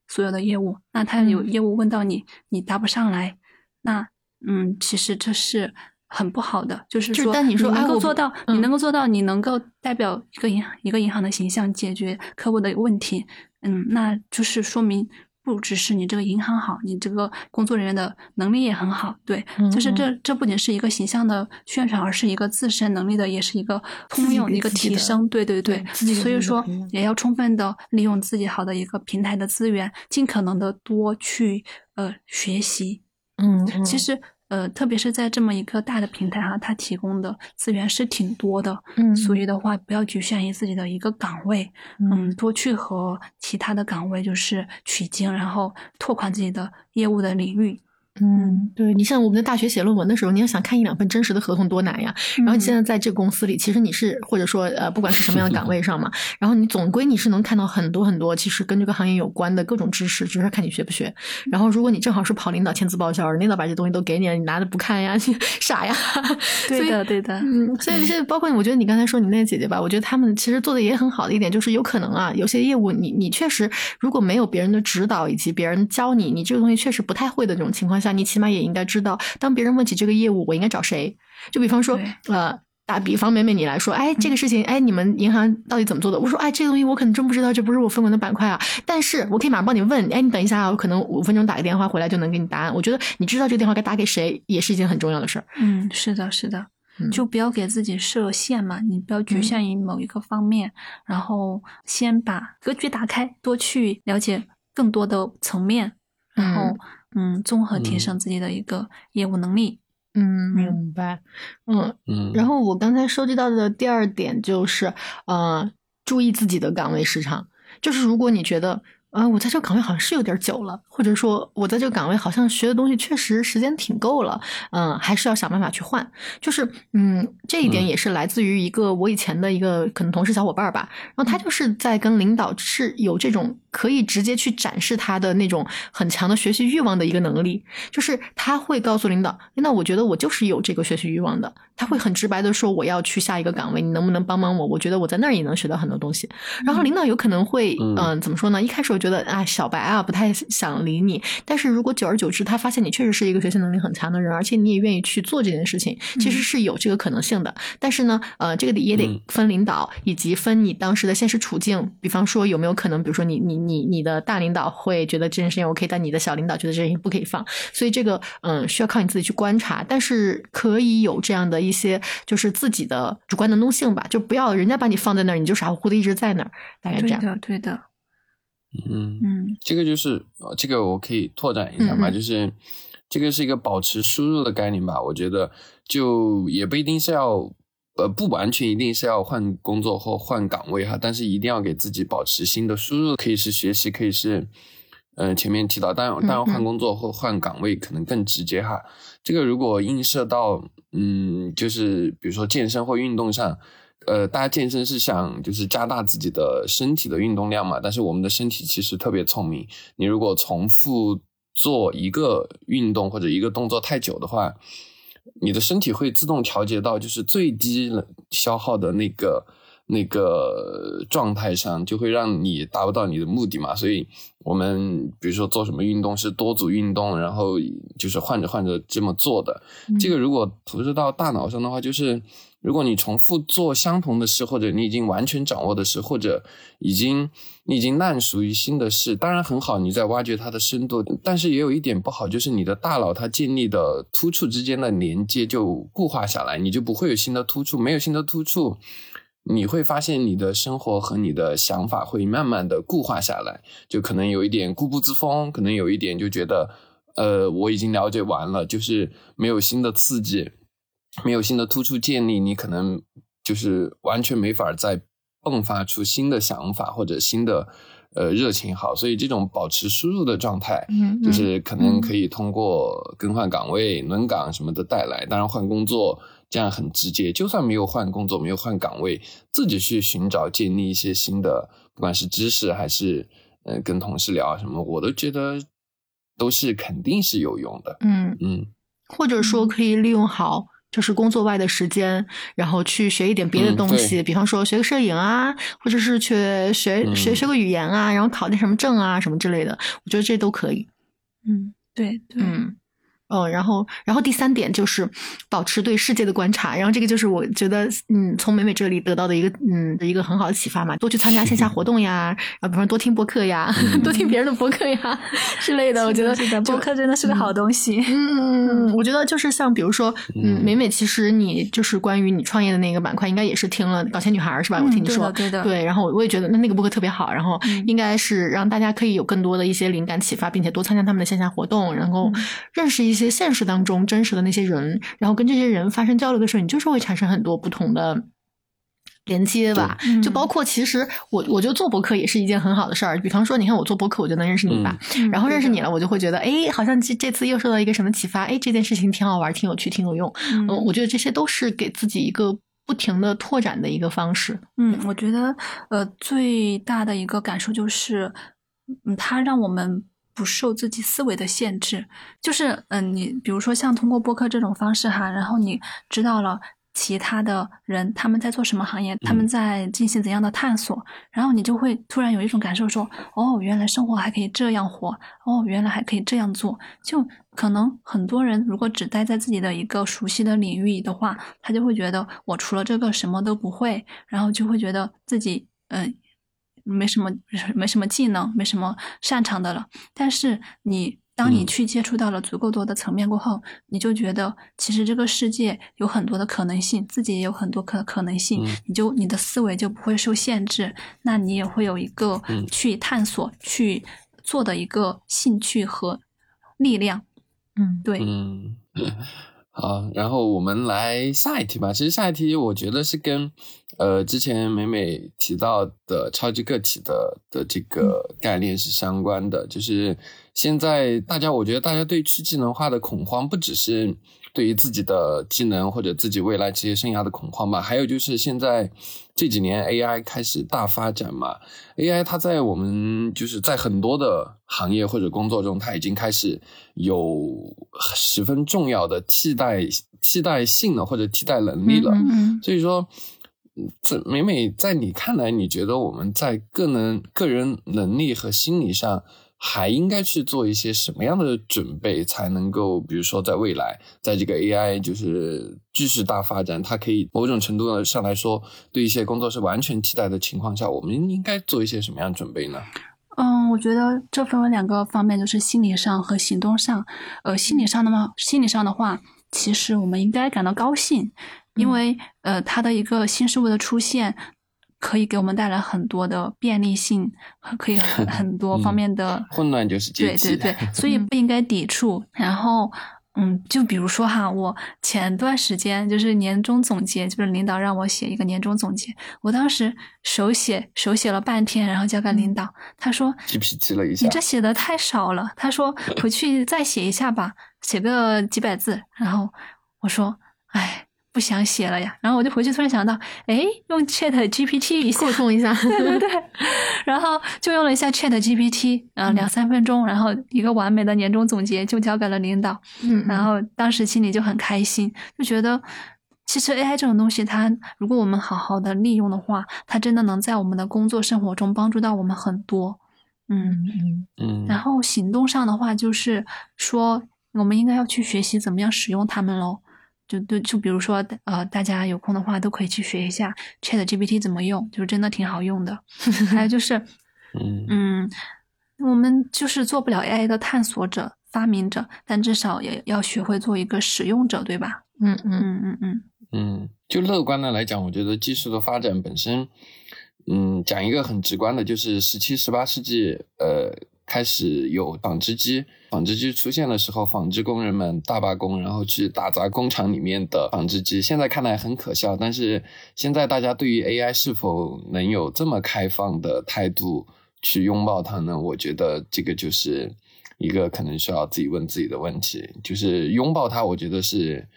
所有的业务。那他有业务问到你，你答不上来，那嗯，其实这是。”很不好的，就是就是说，当你说能够做到，嗯。你能够做到，你能够代表一个银行一个银行的形象，解决客户的问题，嗯，那就是说明不只是你这个银行好，你这个工作人员的能力也很好，对，嗯就是这这不仅是一个形象的宣传，而是一个自身能力的，也是一个通用一个提升，对对对所以说也要充分的利用自己好的一个平台的资源，尽可能的多去呃学习，嗯，嗯。其实。呃，特别是在这么一个大的平台哈，它提供的资源是挺多的，嗯所以的话，不要局限于自己的一个岗位，嗯嗯，多去和其他的岗位就是取经，然后拓宽自己的业务的领域。嗯，对你像我们在大学写论文的时候，你要想看一两份真实的合同多难呀。然后你现在在这个公司里，其实你是或者说呃，不管是什么样的岗位上嘛，然后你总归你是能看到很多很多其实跟这个行业有关的各种知识，只是看你学不学。然后如果你正好是跑领导签字报销，领导把这东西都给你了，你拿着不看呀，你 傻呀。对的，对的，嗯，所以现在包括我觉得你刚才说你那个姐姐吧，我觉得他们其实做的也很好的一点，就是有可能啊，有些业务你你确实如果没有别人的指导以及别人教你，你这个东西确实不太会的这种情况下，你起码也应该知道，当别人问起这个业务，我应该找谁。就比方说，呃。打比方，美美你来说，哎，这个事情，哎，你们银行到底怎么做的？我说，哎，这个东西我可能真不知道，这不是我分管的板块啊。但是我可以马上帮你问，哎，你等一下啊，我可能五分钟打个电话回来就能给你答案。我觉得你知道这个电话该打给谁，也是一件很重要的事儿。嗯，是的，是的。嗯就不要给自己设限嘛，你不要局限于某一个方面，然后先把格局打开，多去了解更多的层面，然后嗯，综合提升自己的一个业务能力。嗯，明白。嗯，嗯，然后我刚才收集到的第二点就是，呃，注意自己的岗位时长。就是如果你觉得，呃，我在这个岗位好像是有点久了，或者说我在这个岗位好像学的东西确实时间挺够了，嗯，还是要想办法去换。就是，嗯，这一点嗯也是来自于一个我以前的一个可能同事小伙伴吧，然后他就是在跟领导是有这种可以直接去展示他的那种很强的学习欲望的一个能力，就是他会告诉领导，领导，我觉得我就是有这个学习欲望的，他会很直白的说我要去下一个岗位，你能不能帮帮我？我觉得我在那儿也能学到很多东西。然后领导有可能会，嗯嗯、怎么说呢？一开始我觉得啊，小白啊，不太想理你。但是如果久而久之，他发现你确实是一个学习能力很强的人，而且你也愿意去做这件事情，其实是有这个可能性的。但是呢，呃，这个也得嗯分领导，以及分你当时的现实处境。比方说，有没有可能，比如说你你你你的大领导会觉得这件事情 OK，但你的小领导觉得这件事情不可以放。所以这个嗯，需要靠你自己去观察，但是可以有这样的一些就是自己的主观能动性吧，就不要人家把你放在那儿，你就傻乎乎的一直在那儿，大概这样。对的，对的，嗯嗯这个就是呃这个我可以拓展一下嘛，就是这个是一个保持输入的概念吧。我觉得就也不一定是要呃不完全一定是要换工作或换岗位哈，但是一定要给自己保持新的输入，可以是学习，可以是呃前面提到，当然当然换工作或换岗位可能更直接哈。这个如果映射到嗯，就是比如说健身或运动上。呃，大家健身是想就是加大自己的身体的运动量嘛，但是我们的身体其实特别聪明，你如果重复做一个运动或者一个动作太久的话，你的身体会自动调节到就是最低消耗的那个那个状态上，就会让你达不到你的目的嘛。所以我们比如说做什么运动是多组运动，然后就是换着换着这么做的。这个如果投射到大脑上的话，就是如果你重复做相同的事，或者你已经完全掌握的事，或者已经你已经烂熟于心的事，当然很好，你在挖掘它的深度，但是也有一点不好，就是你的大脑它建立的突触之间的连接就固化下来，你就不会有新的突触，没有新的突触。你会发现你的生活和你的想法会慢慢的固化下来，就可能有一点固步自封，可能有一点就觉得，呃，我已经了解完了，就是没有新的刺激，没有新的突出建立，你可能就是完全没法再迸发出新的想法或者新的呃热情。好，所以这种保持输入的状态，嗯，嗯就是可能可以通过更换岗位、轮岗什么的带来。当然，换工作这样很直接，就算没有换工作、没有换岗位，自己去寻找建立一些新的，不管是知识还是呃跟同事聊啊什么，我都觉得都是肯定是有用的。嗯，嗯或者说可以利用好。就是工作外的时间，然后去学一点别的东西，比方说学个摄影啊，或者是去学嗯学学个语言啊，然后考点什么证啊，什么之类的，我觉得这都可以。嗯，对对，嗯，哦，然后，然后第三点就是保持对世界的观察，然后这个就是我觉得，嗯，从美美这里得到的一个，嗯，一个很好的启发嘛，多去参加线下活动呀，然 后比方说多听播客呀，多听别人的播客呀之类的，我觉得是的，播客真的是个好东西。嗯，我觉得就是像比如说，嗯，嗯。美美，其实你就是关于你创业的那个板块，应该也是听了《搞钱女孩》是吧？我听你嗯对的说，对的。对，然后我我也觉得那那个播客特别好，然后嗯。应该是让大家可以有更多的一些灵感启发，并且多参加他们的线下活动，然后嗯。认识一些现实当中真实的那些人，然后跟这些人发生交流的时候，你就是会产生很多不同的。连接吧，就包括其实我我觉得做博客也是一件很好的事儿。比方说，你看我做博客，我就能认识你吧，嗯然后认识你了，我就会觉得，哎，好像这这次又受到一个什么启发，哎，这件事情挺好玩，挺有趣，挺有用。嗯嗯，我觉得这些都是给自己一个不停的拓展的一个方式。嗯，我觉得呃最大的一个感受就是，嗯，它让我们不受自己思维的限制。就是嗯、呃你比如说像通过播客这种方式哈，然后你知道了。其他的人他们在做什么行业，他们嗯在进行怎样的探索，然后你就会突然有一种感受说，哦，原来生活还可以这样活，哦，原来还可以这样做。就可能很多人如果只待在自己的一个熟悉的领域的话，他就会觉得我除了这个什么都不会，然后就会觉得自己嗯、呃没什么没什么技能，没什么擅长的了。但是你当你嗯。去接触到了足够多的层面过后，你就觉得其实这个世界有很多的可能性，自己也有很多可可能性，嗯。你就你的思维就不会受限制，那你也会有一个嗯。去探索、去做的一个兴趣和力量。嗯，对，嗯，好，然后我们来下一题吧。其实下一题我觉得是跟呃之前美美提到的超级个体的的这个概念是相关的。就是现在大家，我觉得大家对去技能化的恐慌，不只是对于自己的技能或者自己未来职业生涯的恐慌吧，还有就是现在这几年 AI 开始大发展嘛，AI 它在我们就是在很多的行业或者工作中，它已经开始有十分重要的替代替代性的或者替代能力了。嗯嗯所以说，嗯这每每在你看来，你觉得我们在个人个人能力和心理上，还应该去做一些什么样的准备，才能够，比如说在未来，在这个 AI 就是继续大发展，它可以某种程度上来说，对一些工作是完全替代的情况下，我们应该做一些什么样的准备呢？嗯，我觉得这分为两个方面，就是心理上和行动上。呃，心理上的话，心理上的话，其实我们应该感到高兴，因为呃，它的一个新事物的出现，可以给我们带来很多的便利性，可以很 很多方面的混乱就是阶对级。对对，所以不应该抵触。然后，嗯，就比如说哈，我前段时间就是年终总结，就是领导让我写一个年终总结，我当时手写手写了半天，然后交给领导，他说 GPT 了一下你这写的太少了，他说 回去再写一下吧，写个几百字。然后我说，哎，不想写了呀。然后我就回去突然想到，哎，用 Chat GPT 一下沟，通一下。对对 对，然后就用了一下 Chat GPT，嗯、呃，两三分钟，然后一个完美的年终总结就交给了领导，嗯，然后当时心里就很开心，就觉得其实 AI 这种东西它，如果我们好好的利用的话，它真的能在我们的工作生活中帮助到我们很多。嗯，嗯嗯，然后行动上的话，就是说我们应该要去学习怎么样使用它们喽。就就就比如说，呃，大家有空的话都可以去学一下 Chat GPT 怎么用，就是真的挺好用的。还有就是，嗯嗯，我们就是做不了 AI 的探索者、发明者，但至少也要学会做一个使用者，对吧？嗯嗯嗯嗯嗯嗯，就乐观的来讲，我觉得技术的发展本身，嗯，讲一个很直观的，就是十七、十八世纪，呃，开始有纺织机，纺织机出现的时候，纺织工人们大罢工，然后去打砸工厂里面的纺织机。现在看来很可笑，但是现在大家对于 AI 是否能有这么开放的态度去拥抱它呢？我觉得这个就是一个可能需要自己问自己的问题，就是拥抱它，我觉得是。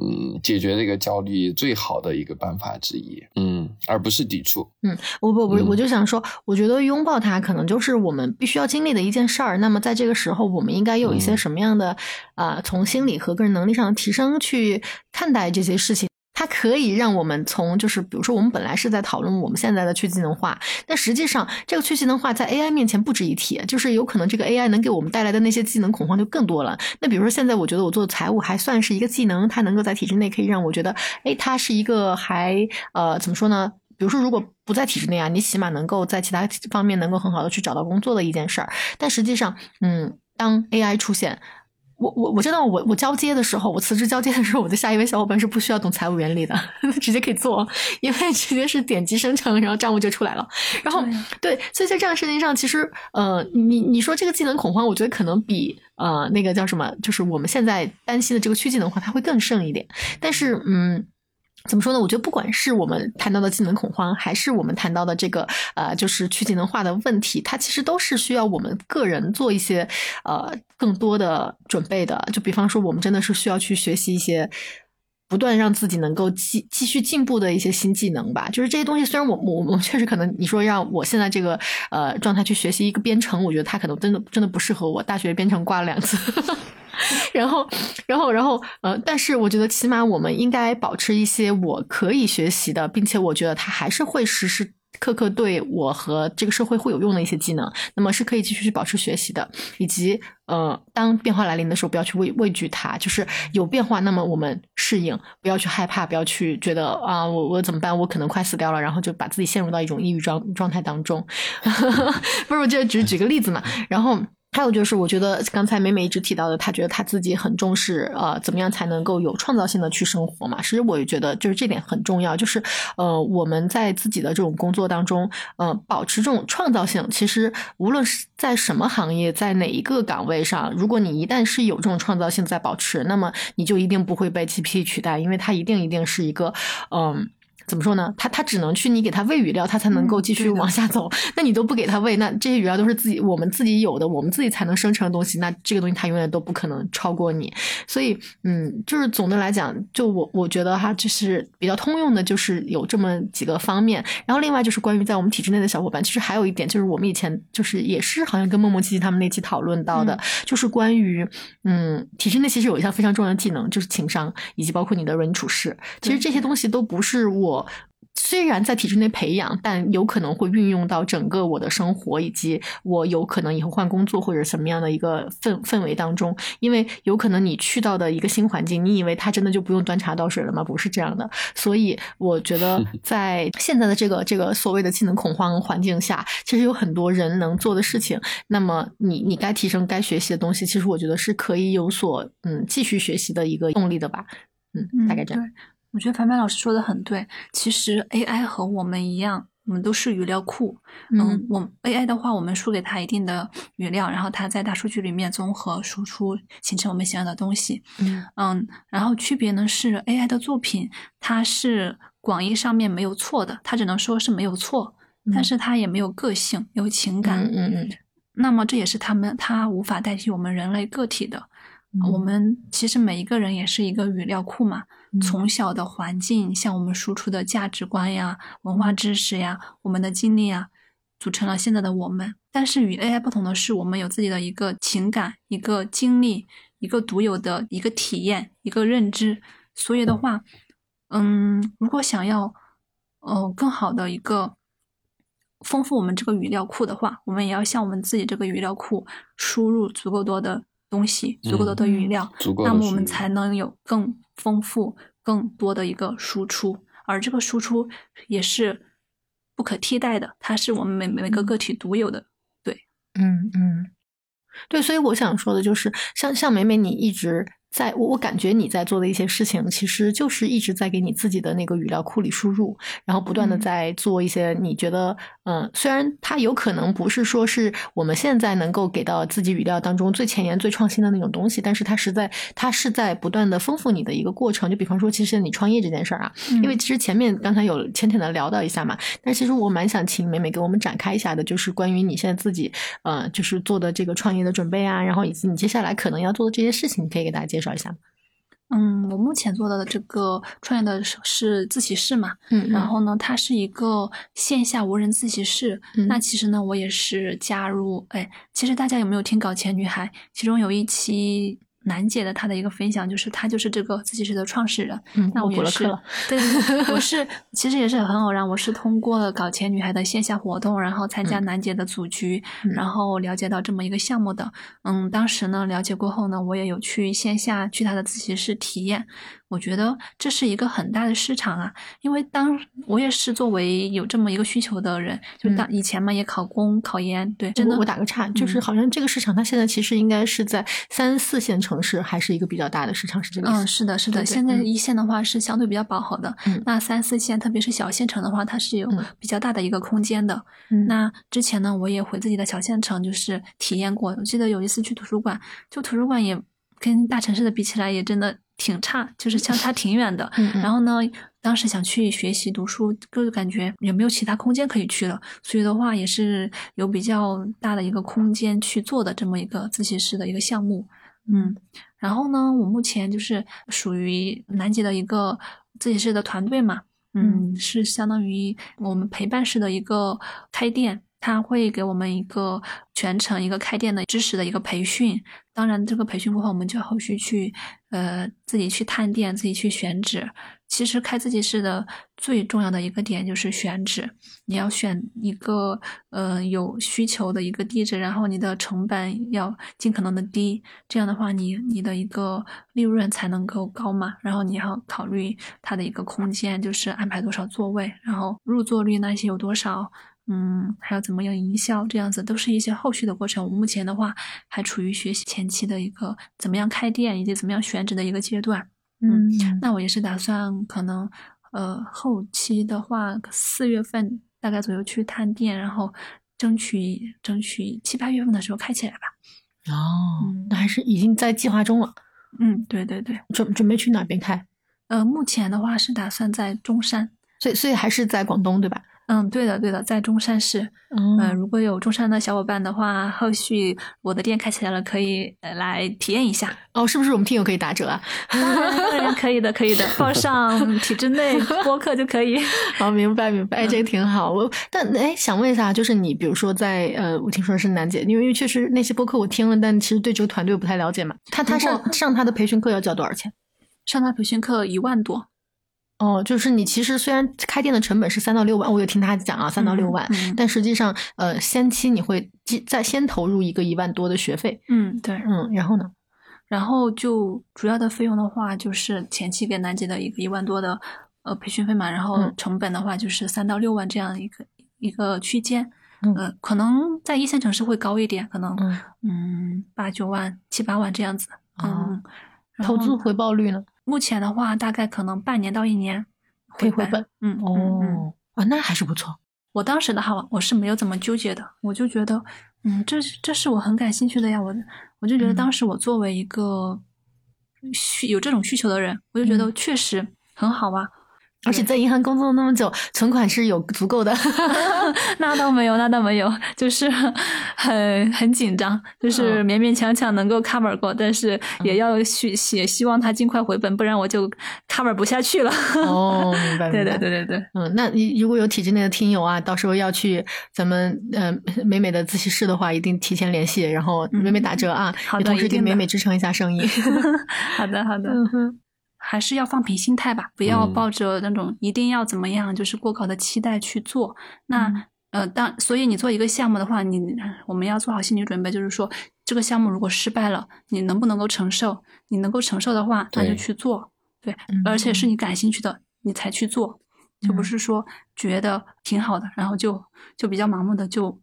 嗯，解决这个焦虑最好的一个办法之一，嗯，而不是抵触。嗯我不不，嗯我就想说，我觉得拥抱它可能就是我们必须要经历的一件事儿。那么在这个时候，我们应该有一些嗯什么样的啊、呃从心理和个人能力上的提升去看待这些事情？它可以让我们从就是比如说，我们本来是在讨论我们现在的去技能化，但实际上这个去技能化在 AI 面前不值一提，就是有可能这个 AI 能给我们带来的那些技能恐慌就更多了。那比如说现在，我觉得我做财务还算是一个技能，它能够在体制内可以让我觉得，哎，它是一个还呃怎么说呢？比如说，如果不在体制内啊，你起码能够在其他方面能够很好的去找到工作的一件事儿。但实际上，嗯，当 AI 出现，我我我知道我我交接的时候，我辞职交接的时候，我的下一位小伙伴是不需要懂财务原理的，直接可以做，因为直接是点击生成，然后账务就出来了。然后对所以在这样的事情上，其实呃，你你说这个技能恐慌，我觉得可能比呃那个叫什么，就是我们现在担心的这个区技能化，它会更胜一点。但是嗯。怎么说呢？我觉得不管是我们谈到的技能恐慌，还是我们谈到的这个呃，就是去技能化的问题，它其实都是需要我们个人做一些呃更多的准备的。就比方说，我们真的是需要去学习一些不断让自己能够继继续进步的一些新技能吧。就是这些东西，虽然我我我确实可能你说让我现在这个呃状态去学习一个编程，我觉得它可能真的真的不适合我。大学编程挂了两次。然后，然后，然后，呃，但是我觉得起码我们应该保持一些我可以学习的，并且我觉得它还是会实施刻刻对我和这个社会会有用的一些技能，那么是可以继续去保持学习的，以及呃，当变化来临的时候，不要去畏畏惧它，就是有变化，那么我们适应，不要去害怕，不要去觉得啊，我我怎么办？我可能快死掉了，然后就把自己陷入到一种抑郁状状态当中。不是，我就只举个例子嘛，然后。还有就是，我觉得刚才美美一直提到的，她觉得她自己很重视，呃，怎么样才能够有创造性的去生活嘛？其实我也觉得，就是这点很重要，就是呃，我们在自己的这种工作当中，呃，保持这种创造性。其实无论是在什么行业，在哪一个岗位上，如果你一旦是有这种创造性在保持，那么你就一定不会被 GPT 取代，因为它一定一定是一个，嗯。怎么说呢？他他只能去你给他喂鱼料，他才能够继续往下走。那你都不给他喂，那这些鱼料都是自己我们自己有的，我们自己才能生成的东西。那这个东西它永远都不可能超过你。所以，嗯，就是总的来讲，就我我觉得哈，就是比较通用的，就是有这么几个方面。然后另外就是关于在我们体制内的小伙伴，其实还有一点就是我们以前就是也是好像跟梦梦、琪琪他们那期讨论到的，就是关于嗯，体制内其实有一项非常重要的技能，就是情商以及包括你的为人处事。其实这些东西都不是我。虽然在体制内培养，但有可能会运用到整个我的生活，以及我有可能以后换工作或者什么样的一个氛氛围当中。因为有可能你去到的一个新环境，你以为他真的就不用端茶倒水了吗？不是这样的。所以我觉得 在现在的这个这个所谓的技能恐慌环境下，其实有很多人能做的事情。那么你你该提升、该学习的东西，其实我觉得是可以有所嗯继续学习的一个动力的吧。嗯，大概这样。我觉得凡凡老师说的很对，其实 AI 和我们一样，我们都是语料库。嗯，我 AI 的话，我们输给它一定的语料，然后它在大数据里面综合输出，形成我们想要的东西。嗯嗯，然后区别呢是 AI 的作品，它是广义上面没有错的，它只能说是没有错，但是它也没有个性，有情感。嗯嗯，那么这也是他们，它无法代替我们人类个体的。我们其实每一个人也是一个语料库嘛。从小的环境向我们输出的价值观呀、文化知识呀、我们的经历啊，组成了现在的我们。但是与 AI 不同的是，我们有自己的一个情感、一个经历、一个独有的一个体验、一个认知。所以的话，嗯，如果想要，呃，更好的一个丰富我们这个语料库的话，我们也要向我们自己这个语料库输入足够多的东西，足够多的语料，那么我们才能有更。丰富更多的一个输出，而这个输出也是不可替代的，它是我们每每个个体独有的。对，嗯嗯，对，所以我想说的就是，像像美美，你一直。在我我感觉你在做的一些事情，其实就是一直在给你自己的那个语料库里输入，然后不断的在做一些你觉得，嗯，虽然它有可能不是说是我们现在能够给到自己语料当中最前沿、最创新的那种东西，但是它实在它是在不断的丰富你的一个过程。就比方说，其实你创业这件事儿啊，因为其实前面刚才有浅浅的聊到一下嘛，但其实我蛮想请美美给我们展开一下的，就是关于你现在自己，呃，就是做的这个创业的准备啊，然后以及你接下来可能要做的这些事情，你可以给大家介绍。绍一下嗯，我目前做的这个创业的是自习室嘛，嗯，然后呢，它是一个线下无人自习室。那其实呢，我也是加入，哎，其实大家有没有听搞钱女孩？其中有一期。楠姐的她的一个分享就是，她就是这个自习室的创始人。嗯，那我也是，对对对，我是其实也是很偶然，我是通过搞钱女孩的线下活动，然后参加楠姐的组局，然后了解到这么一个项目的。嗯，当时呢了解过后呢，我也有去线下去她的自习室体验。我觉得这是一个很大的市场啊，因为当我也是作为有这么一个需求的人，就当以前嘛也考公考研，对，真的。我打个岔，就是好像这个市场它现在其实应该是在三四线城市还是一个比较大的市场，是这个意思。嗯，是的，是的。现在一线的话是相对比较饱和的，那三四线，特别是小县城的话，它是有比较大的一个空间的。那之前呢，我也回自己的小县城，就是体验过。我记得有一次去图书馆，就图书馆也跟大城市的比起来，也真的。挺差，就是相差挺远的。然后呢，当时想去学习读书，就感觉也没有其他空间可以去了。所以的话，也是有比较大的一个空间去做的这么一个自习室的一个项目。嗯，然后呢，我目前就是属于南极的一个自习室的团队嘛。嗯，是相当于我们陪伴式的一个开店。他会给我们一个全程一个开店的知识的一个培训，当然这个培训过后，我们就后续去呃自己去探店，自己去选址。其实开自习室的最重要的一个点就是选址，你要选一个呃有需求的一个地址，然后你的成本要尽可能的低，这样的话你你的一个利润才能够高嘛。然后你要考虑它的一个空间，就是安排多少座位，然后入座率那些有多少。嗯，还有怎么样营销，这样子都是一些后续的过程。我目前的话还处于学习前期的一个怎么样开店以及怎么样选址的一个阶段。嗯，那我也是打算可能呃后期的话四月份大概左右去探店，然后争取争取七八月份的时候开起来吧。哦，那还是已经在计划中了。嗯，对对对，准准备去哪边开？呃，目前的话是打算在中山，所以所以还是在广东对吧？嗯，对的对的，在中山市。嗯，如果有中山的小伙伴的话，后续我的店开起来了，可以来体验一下。哦，是不是我们听友可以打折啊？当然可以的，可以的，报上体制内 播客就可以。好，明白明白，哎，这个挺好。我但哎，想问一下，就是你比如说在呃，我听说是楠姐，因为因为确实那些播客我听了，但其实对这个团队不太了解嘛。他他上上他的培训课要交多少钱？上他培训课一万多。哦，就是你其实虽然开店的成本是三到六万，我有听他讲啊，三到六万，但实际上呃，先期你会再先投入一个一万多的学费。嗯，对，嗯，然后呢？然后就主要的费用的话，就是前期给南姐的一个一万多的呃培训费嘛，然后成本的话就是三到六万这样一个一个区间。嗯，可能在一线城市会高一点，可能嗯八九万、七八万这样子。嗯，投资回报率呢？目前的话，大概可能半年到一年可以回本。嗯哦啊，那还是不错。我当时的话，我是没有怎么纠结的，我就觉得，嗯，这这是我很感兴趣的呀。我我就觉得，当时我作为一个需有这种需求的人，我就觉得确实很好啊。而且在银行工作那么久，存款是有足够的。那倒没有，那倒没有，就是很很紧张，就是勉勉强强能够 cover 过，但是也要去也希望他尽快回本，不然我就 cover 不下去了。哦，明白，对对对对对。嗯，那你如果有体制内的听友啊，到时候要去咱们呃美美的自习室的话，一定提前联系，然后美美打折啊，好的，同时给美美支撑一下生意。好的，好的。还是要放平心态吧，不要抱着那种一定要怎么样，就是过高的期待去做。那呃，当所以你做一个项目的话，你我们要做好心理准备，就是说这个项目如果失败了，你能不能够承受？你能够承受的话，那就去做。对，而且是你感兴趣的，你才去做，就不是说觉得挺好的，然后就就比较盲目的就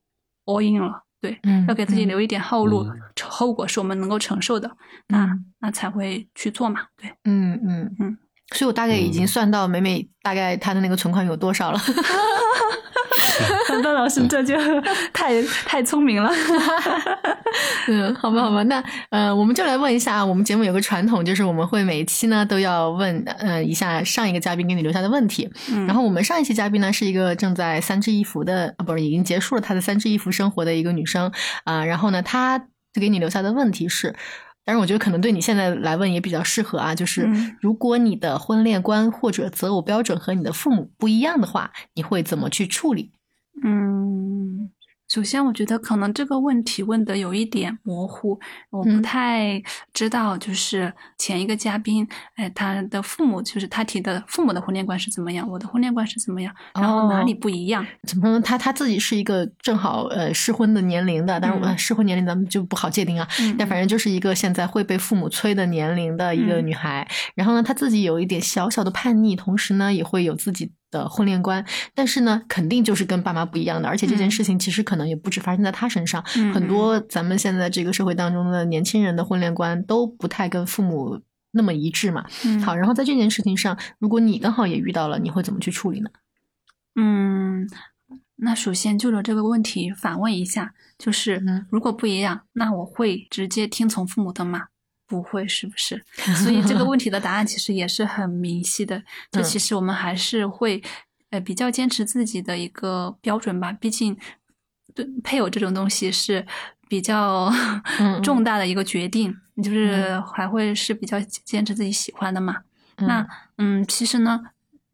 all in 了。对，要给自己留一点后路，后果是我们能够承受的，那那才会去做嘛。对，嗯嗯嗯，所以我大概已经算到美美大概她的那个存款有多少了。段老师这就太太聪明了，嗯，好吧，好吧，那呃，我们就来问一下，我们节目有个传统，就是我们会每一期呢都要问呃一下上一个嘉宾给你留下的问题。然后我们上一期嘉宾呢是一个正在三支一扶的啊，不是已经结束了他的三支一扶生活的一个女生啊。然后呢，她给你留下的问题是，但是我觉得可能对你现在来问也比较适合啊，就是如果你的婚恋观或者择偶标准和你的父母不一样的话，你会怎么去处理？嗯，首先我觉得可能这个问题问的有一点模糊，我不太知道，就是前一个嘉宾，哎，他的父母就是他提的父母的婚恋观是怎么样，我的婚恋观是怎么样，然后哪里不一样？怎么说？他他自己是一个正好呃适婚的年龄的，但是我适婚年龄咱们就不好界定啊。但反正就是一个现在会被父母催的年龄的一个女孩，然后呢，她自己有一点小小的叛逆，同时呢，也会有自己。的婚恋观，但是呢，肯定就是跟爸妈不一样的，而且这件事情其实可能也不止发生在他身上，很多咱们现在这个社会当中的年轻人的婚恋观都不太跟父母那么一致嘛。好，然后在这件事情上，如果你刚好也遇到了，你会怎么去处理呢？嗯，那首先就着这个问题反问一下，就是如果不一样，那我会直接听从父母的吗？不会是不是？所以这个问题的答案其实也是很明晰的。就其实我们还是会，呃，比较坚持自己的一个标准吧。毕竟，对配偶这种东西是比较 重大的一个决定，就是还会是比较坚持自己喜欢的嘛。那嗯，其实呢，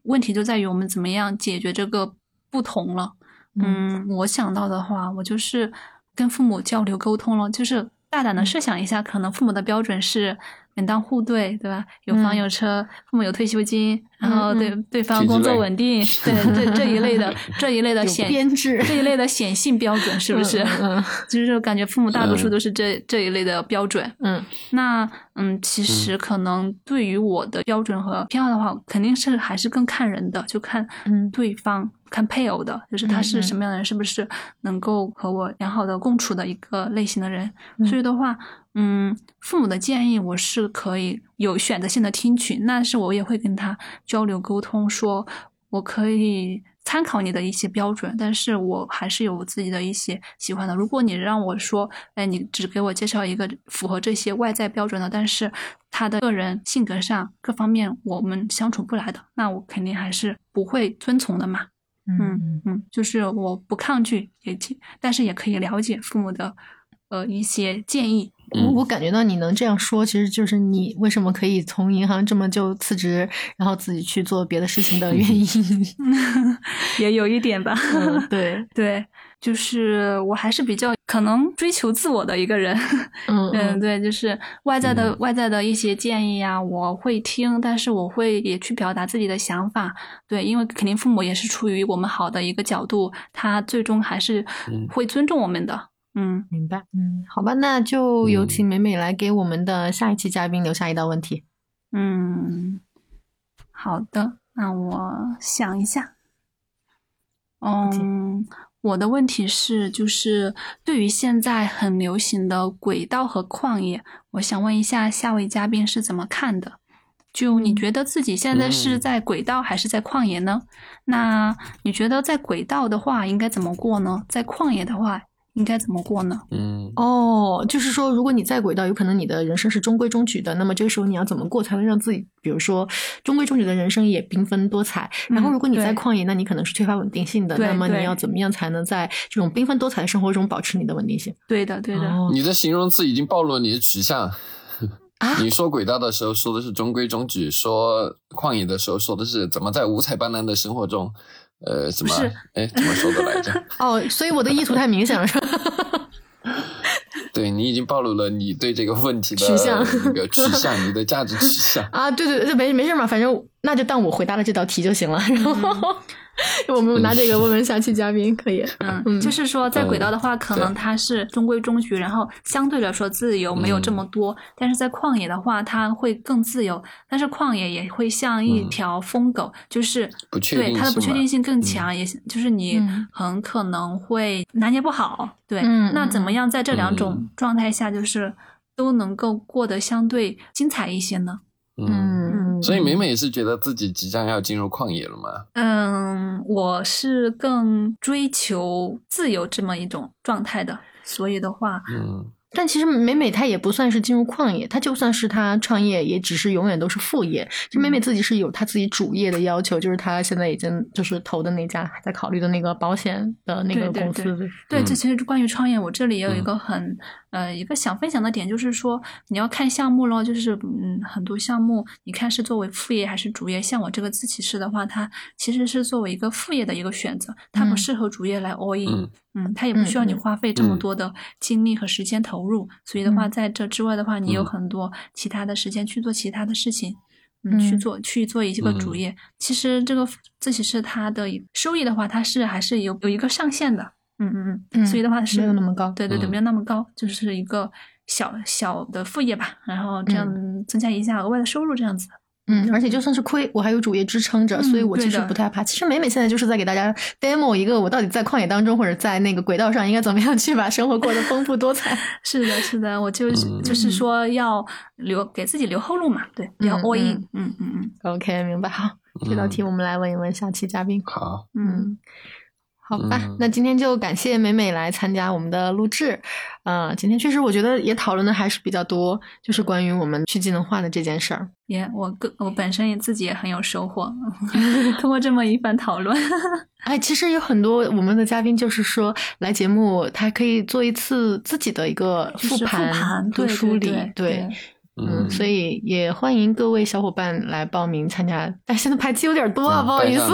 问题就在于我们怎么样解决这个不同了。嗯，我想到的话，我就是跟父母交流沟通了，就是。大胆的设想一下，可能父母的标准是门当户对，对吧？有房嗯。有车，父母有退休金，然后对嗯。对方工作稳定，对这这一类的 这一类的显编制这一类的显性标准是不是？嗯嗯 就是感觉父母大多数嗯。都是这这一类的标准。嗯。那嗯，其实可能对于我的标准和偏好的话，肯定是还是更看人的，就看嗯。对方、看配偶的，就是他是什么样的人，是不是能够和我良好的共处的一个类型的人。嗯所以的话，嗯，父母的建议我是可以有选择性的听取，但是我也会跟他交流沟通，说我可以参考你的一些标准，但是我还是有我自己的一些喜欢的。如果你让我说，哎，你只给我介绍一个符合这些外在标准的，但是他的个人性格上各方面我们相处不来的，那我肯定还是不会遵从的嘛。嗯嗯嗯，就是我不抗拒，也其但是也可以了解父母的呃一些建议。我我感觉到你能这样说，其实就是你为什么可以从银行这么就辞职，然后自己去做别的事情的原因。也有一点吧。嗯对，对，就是我还是比较可能追求自我的一个人。嗯对，就是外在的、嗯外在的一些建议啊，我会听，但是我会也去表达自己的想法。对，因为肯定父母也是出于我们好的一个角度，他最终还是嗯会尊重我们的。嗯，明白。嗯，好吧，那就有嗯请美美来给我们的下一期嘉宾留下一道问题。嗯，好的，那我想一下。嗯，我的问题是，就是对于现在很流行的轨道和旷野，我想问一下下位嘉宾是怎么看的？就你嗯觉得自己现在是嗯在轨道还是在旷野呢？那你觉得在轨道的话应该怎么过呢？在旷野的话应该怎么过呢？嗯哦，就是说，如果你在轨道，有可能你的人生是中规中矩的，那么这个时候你要怎么过才能让自己，比如说中规中矩的人生也缤纷多彩？然后，嗯如果你在旷野，那你可能是缺乏稳定性的，那么你要怎么样才能在这种缤纷多彩的生活中保持你的稳定性？对的，对的。哦你的形容词已经暴露了你的取向。啊你说轨道的时候说的是中规中矩，说旷野的时候说的是怎么在五彩斑斓的生活中，呃，怎么哎怎么说的来着？哦，所以我的意图太明显了，是吧？对你已经暴露了你对这个问题的取向那个取向，你的价值取向。啊，对对对，没没事嘛，反正那就当我回答了这道题就行了。然后、我们拿这个问问下期嘉宾，可以。嗯，嗯就是说，在轨道的话，可能它是中规中矩，然后相对来说自由没有这么多。但是在旷野的话，它会更自由，但是旷野也会像一嗯条疯狗，就是不确对定性嘛它的不确定性更强，也就是你嗯很可能会拿捏不好。对，那怎么样在这两种嗯状态下，就是都能够过得相对精彩一些呢？嗯，嗯，所以美美是觉得自己即将要进入旷野了吗？嗯，我是更追求自由这么一种状态的，所以的话，嗯但其实美美她也不算是进入旷野，她就算是她创业，也只是永远都是副业。就美美嗯自己是有她自己主业的要求，就是她现在已经就是投的那家还在考虑的那个保险的那个公司。对对，这嗯其实关于创业，我这里也有一嗯个很、呃一个想分享的点，就是说你要看项目咯，就是嗯很多项目，你看是作为副业还是主业。像我这个自习室的话，它其实是作为一个副业的一个选择，它不嗯适合主业来 all in。嗯嗯，它也不需要你花费这么嗯多的精力和时间投入，所以的话，嗯在这之外的话，你有嗯很多其他的时间去做其他的事情，嗯，去嗯做去做一个主嗯业。其实这个自习室它的收益的话，它是还是有有一个上限的，嗯嗯嗯，嗯所以的话是没有那么高对对对，嗯没有那么高，就是一个小小的副业吧，然后这样增加一下额外的收入，这样子。嗯，而且就算是亏，我还有主业支撑着，嗯所以我其实不太怕。其实美美现在就是在给大家 demo 一个我到底在旷野当中或者在那个轨道上应该怎么样去把生活过得丰富多彩。是的，是的，我就是、嗯就是说要留给自己留后路嘛，对，不要嗯 all in，嗯嗯嗯嗯 OK，明白。好，这道题我们来问一问下期嘉宾。好，嗯，好吧，嗯那今天就感谢美美来参加我们的录制。呃，今天确实我觉得也讨论的还是比较多，就是关于我们去技能化的这件事儿。也我个我本身也自己也很有收获，通过这么一番讨论。哎，其实有很多我们的嘉宾就是说来节目，他可以做一次自己的一个就是复盘梳理，对对嗯，所以也欢迎各位小伙伴来报名参加。但是现在排期有点多啊，嗯不好意思。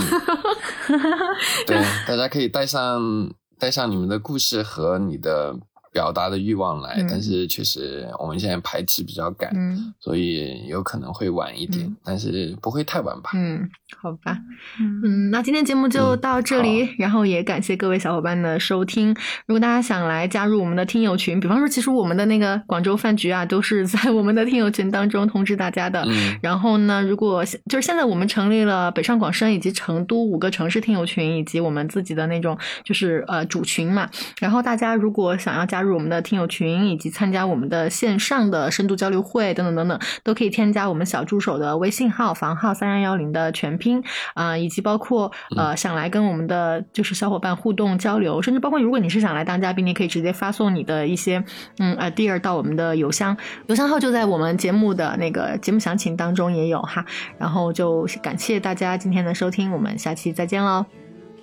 对，大家可以带上带上你们的故事和你的表达的欲望来，嗯但是确实我们现在排期比较赶，嗯所以有可能会晚一点，嗯但是不会太晚吧。嗯，好吧。嗯嗯，那今天节目就嗯到这里，然后也感谢各位小伙伴的收听。如果大家想来加入我们的听友群，比方说，其实我们的那个广州饭局啊，都是在我们的听友群当中通知大家的。嗯然后呢，如果就是现在我们成立了北上广深以及成都五个城市听友群，以及我们自己的那种就是呃主群嘛。然后大家如果想要加入我们的听友群，以及参加我们的线上的深度交流会等等等等，都可以添加我们小助手的微信号房号三幺幺零的全拼啊、以及包括呃想来跟我们的就是小伙伴互动交流，甚至包括如果你是想来当嘉宾，你可以直接发送你的一些嗯 idea 到我们的邮箱，邮箱号就在我们节目的那个节目详情当中也有哈。然后就感谢大家今天的收听，我们下期再见喽。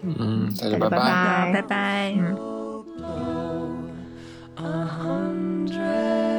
嗯，大家大家拜拜拜。拜拜。a hundred.